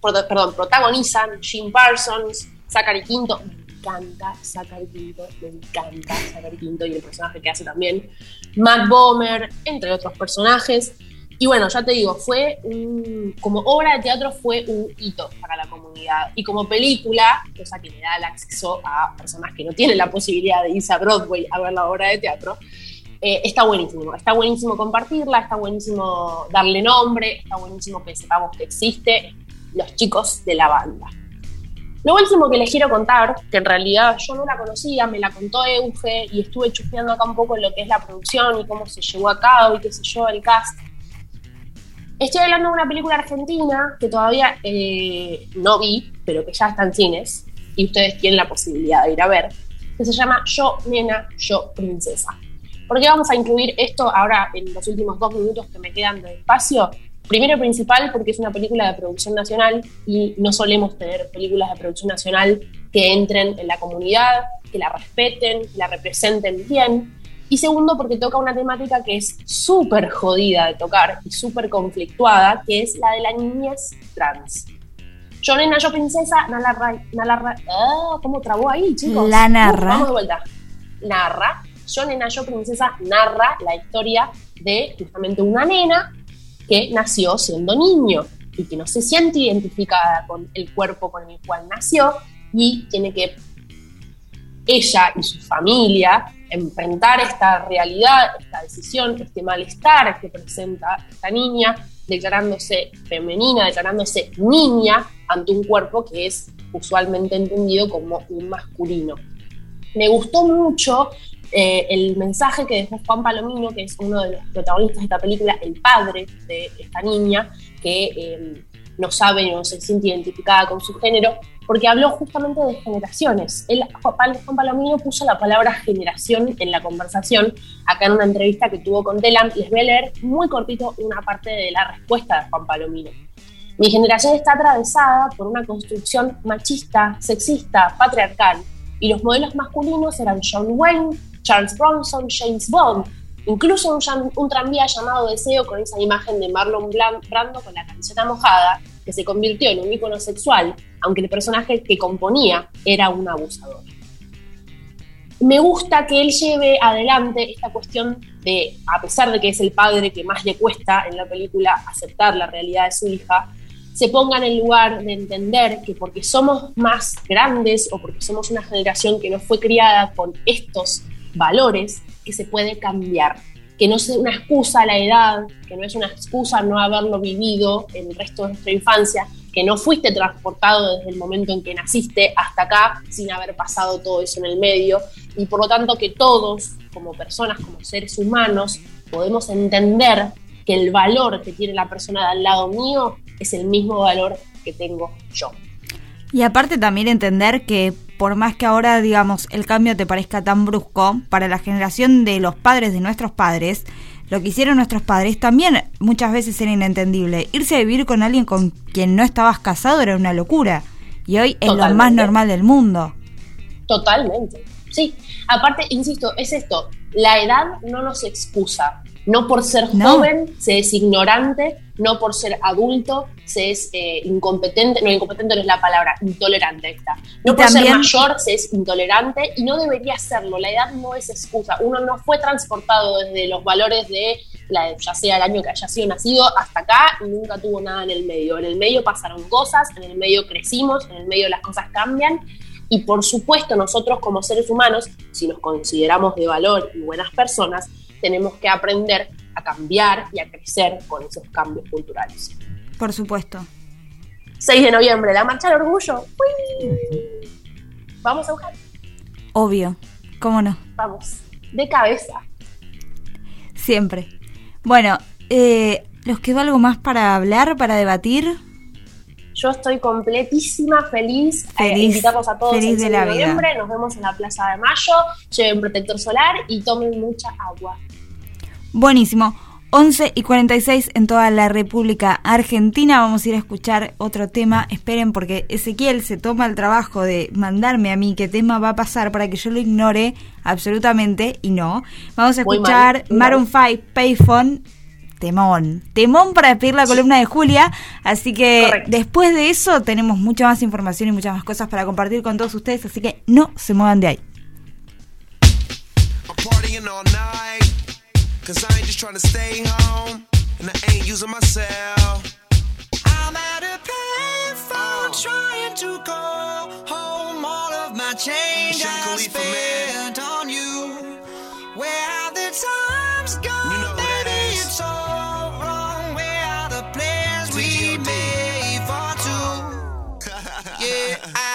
perdón, protagonizan Jim Parsons, Zachary Quinto, me encanta Zachary Quinto, me encanta Zachary Quinto y el personaje que hace también, Matt Bomer, entre otros personajes. Y bueno, ya te digo, fue un- como obra de teatro fue un hito para la comunidad. Y como película, cosa que le da el acceso a personas que no tienen la posibilidad de irse a Broadway a ver la obra de teatro, eh, está buenísimo. Está buenísimo compartirla, está buenísimo darle nombre, está buenísimo que sepamos que existe los chicos de la banda. Lo último que les quiero contar, que en realidad yo no la conocía, me la contó Euge y estuve chusmeando acá un poco lo que es la producción y cómo se llevó a cabo y qué sé yo, el cast. Estoy hablando de una película argentina que todavía eh, no vi, pero que ya está en cines y ustedes tienen la posibilidad de ir a ver, que se llama Yo Nena, Yo Princesa. ¿Por qué vamos a incluir esto ahora en los últimos dos minutos que me quedan de espacio? Primero y principal porque es una película de producción nacional y no solemos tener películas de producción nacional que entren en la comunidad, que la respeten, que la representen bien. Y segundo porque toca una temática que es súper jodida de tocar y súper conflictuada, que es la de la niñez trans. Yo nena, yo princesa, Nala Ray, Nala Ray. Ah, ¿cómo trabó ahí, chicos? La narra. Uh, vamos de vuelta. Narra. Yo nena, yo princesa, narra la historia de justamente una nena que nació siendo niño y que no se siente identificada con el cuerpo con el cual nació y tiene que ella y su familia enfrentar esta realidad, esta decisión, este malestar que presenta esta niña, declarándose femenina, declarándose niña ante un cuerpo que es usualmente entendido como un masculino. Me gustó mucho eh, el mensaje que dejó Juan Palomino, que es uno de los protagonistas de esta película, el padre de esta niña, que eh, no sabe no se siente identificada con su género, porque habló justamente de generaciones. Él, Juan Pal- Juan Palomino puso la palabra generación en la conversación, acá en una entrevista que tuvo con Telam. Les voy a leer muy cortito una parte de la respuesta de Juan Palomino. Mi generación está atravesada por una construcción machista, sexista, patriarcal, y los modelos masculinos eran John Wayne, Charles Bronson, James Bond, incluso un, tranvía llamado Deseo con esa imagen de Marlon Brando con la camiseta mojada, que se convirtió en un ícono sexual, aunque el personaje que componía era un abusador. Me gusta que él lleve adelante esta cuestión de, a pesar de que es el padre que más le cuesta en la película aceptar la realidad de su hija, se ponga en el lugar de entender que porque somos más grandes o porque somos una generación que no fue criada con estos valores, que se puede cambiar. Que no es una excusa la edad, que no es una excusa no haberlo vivido en el resto de nuestra infancia, que no fuiste transportado desde el momento en que naciste hasta acá sin haber pasado todo eso en el medio y por lo tanto que todos como personas, como seres humanos, podemos entender que el valor que tiene la persona de al lado mío es el mismo valor que tengo yo. Y aparte también entender que por más que ahora, digamos, el cambio te parezca tan brusco, para la generación de los padres de nuestros padres, lo que hicieron nuestros padres también muchas veces era inentendible. Irse a vivir con alguien con quien no estabas casado era una locura. Y hoy es lo más normal del mundo. Totalmente. Sí. Aparte, insisto, es esto. La edad no nos excusa. No por ser No. joven se es ignorante, no por ser adulto se es eh, incompetente, no, incompetente no es la palabra, intolerante está. No por ser mayor se es intolerante y no debería serlo. La edad no es excusa. Uno no fue transportado desde los valores de la, ya sea el año que haya sido nacido hasta acá y nunca tuvo nada en el medio. En el medio pasaron cosas, en el medio crecimos, en el medio las cosas cambian y por supuesto nosotros como seres humanos, si nos consideramos de valor y buenas personas, tenemos que aprender a cambiar y a crecer con esos cambios culturales. Por supuesto. 6 de noviembre, la marcha del orgullo. ¡Uy! Vamos a buscar, Obvio. ¿Cómo no? vamos, de cabeza. Siempre. Bueno, eh, ¿nos quedó algo más para hablar, para debatir? Yo estoy completísima, feliz. Eh, Feliz, invitarlos a todos feliz el de 6 la de vida. noviembre. Nos vemos en la Plaza de Mayo. Lleven protector solar y tomen mucha agua. Buenísimo. 11 y 46 en toda la República Argentina. Vamos a ir a escuchar otro tema. Esperen porque Ezequiel se toma el trabajo de mandarme a mí qué tema va a pasar para que yo lo ignore absolutamente y no. Vamos a escuchar Maroon mal. 5 Payphone. Temón. Temón para despedir la columna de Julia. Así que Correcto. después de eso tenemos mucha más información y muchas más cosas para compartir con todos ustedes. Así que no se muevan de ahí. partying all night. Cause I ain't just trying to I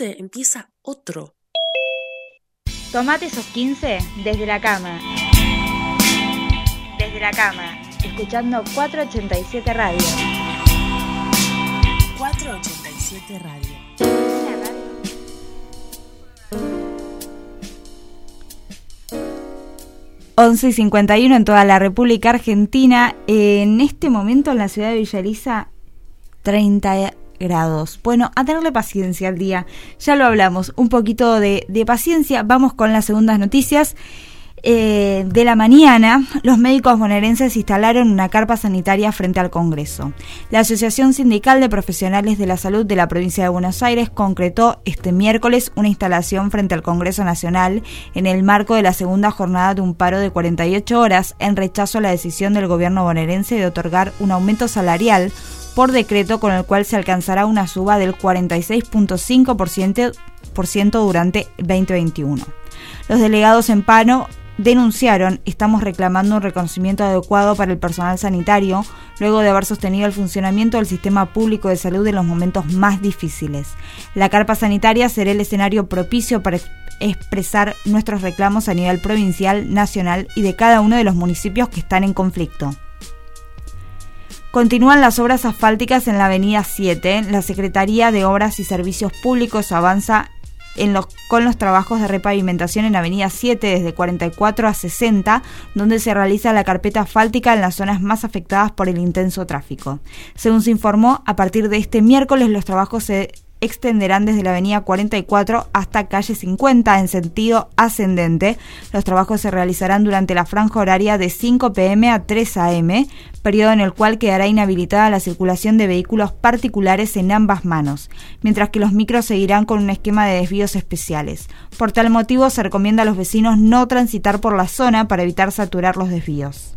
15 empieza otro. Tomate esos 15 desde la cama. Desde la cama, escuchando 487 Radio. 487 Radio. 11 y 51 en toda la República Argentina. En este momento en la ciudad de Villa Elisa, 30 grados. Bueno, a tenerle paciencia al día. Ya lo hablamos, un poquito de, paciencia. Vamos con las segundas noticias. Eh, de la mañana, los médicos bonaerenses instalaron una carpa sanitaria frente al Congreso. La Asociación Sindical de Profesionales de la Salud de la provincia de Buenos Aires concretó este miércoles una instalación frente al Congreso Nacional en el marco de la segunda jornada de un paro de 48 horas en rechazo a la decisión del gobierno bonaerense de otorgar un aumento salarial por decreto con el cual se alcanzará una suba del 46.5% por ciento durante 2021. Los delegados en paro denunciaron, estamos reclamando un reconocimiento adecuado para el personal sanitario, luego de haber sostenido el funcionamiento del sistema público de salud en los momentos más difíciles. La carpa sanitaria será el escenario propicio para ex- expresar nuestros reclamos a nivel provincial, nacional y de cada uno de los municipios que están en conflicto. Continúan las obras asfálticas en la Avenida 7. La Secretaría de Obras y Servicios Públicos avanza en los, con los trabajos de repavimentación en Avenida 7 desde 44 a 60, donde se realiza la carpeta asfáltica en las zonas más afectadas por el intenso tráfico. Según se informó, a partir de este miércoles los trabajos se extenderán desde la avenida 44 hasta calle 50 en sentido ascendente. Los trabajos se realizarán durante la franja horaria de 5 pm a 3 am, periodo en el cual quedará inhabilitada la circulación de vehículos particulares en ambas manos, mientras que los micros seguirán con un esquema de desvíos especiales. Por tal motivo se recomienda a los vecinos no transitar por la zona para evitar saturar los desvíos.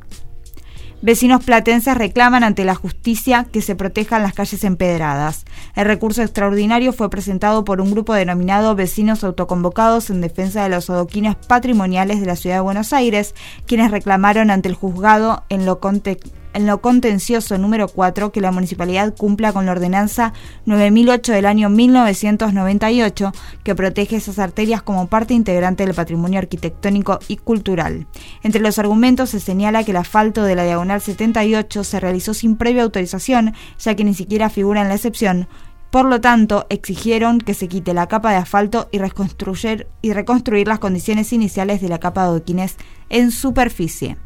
Vecinos platenses reclaman ante la justicia que se protejan las calles empedradas. El recurso extraordinario fue presentado por un grupo denominado Vecinos Autoconvocados en defensa de los adoquines patrimoniales de la ciudad de Buenos Aires, quienes reclamaron ante el juzgado en lo, conte- en lo contencioso número 4 que la municipalidad cumpla con la ordenanza 9008 del año 1998 que protege esas arterias como parte integrante del patrimonio arquitectónico y cultural. Entre los argumentos se señala que el asfalto de la diagonal 78 se realizó sin previa autorización, ya que ni siquiera figura en la excepción. Por lo tanto, exigieron que se quite la capa de asfalto y reconstruir, y reconstruir las condiciones iniciales de la capa de adoquines en superficie.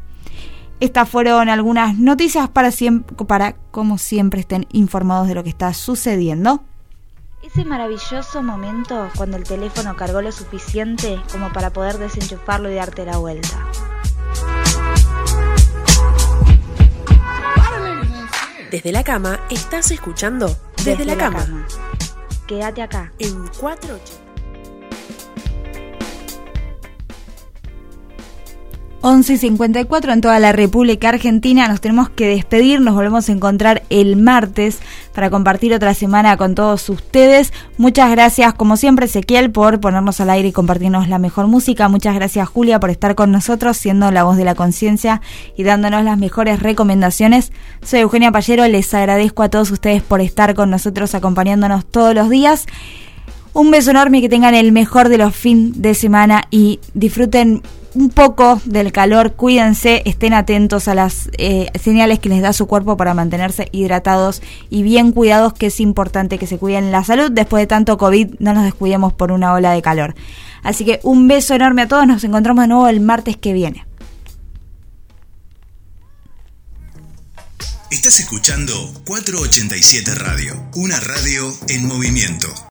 Estas fueron algunas noticias para, siempre, para, como siempre, estén informados de lo que está sucediendo. Ese maravilloso momento cuando el teléfono cargó lo suficiente como para poder desenchufarlo y darte la vuelta. Desde la cama estás escuchando Desde, la, cama. Quédate acá. En 480. 11 y 54 en toda la República Argentina. Nos tenemos que despedir. Nos volvemos a encontrar el martes para compartir otra semana con todos ustedes. Muchas gracias, como siempre, Ezequiel, por ponernos al aire y compartirnos la mejor música. Muchas gracias, Julia, por estar con nosotros, siendo la voz de la conciencia y dándonos las mejores recomendaciones. Soy Eugenia Payero. Les agradezco a todos ustedes por estar con nosotros, acompañándonos todos los días. Un beso enorme, que tengan el mejor de los fin de semana y disfruten un poco del calor, cuídense, estén atentos a las eh, señales que les da su cuerpo para mantenerse hidratados y bien cuidados, que es importante que se cuiden la salud. Después de tanto COVID, no nos descuidemos por una ola de calor. Así que un beso enorme a todos, nos encontramos de nuevo el martes que viene. Estás escuchando 487 Radio, una radio en movimiento.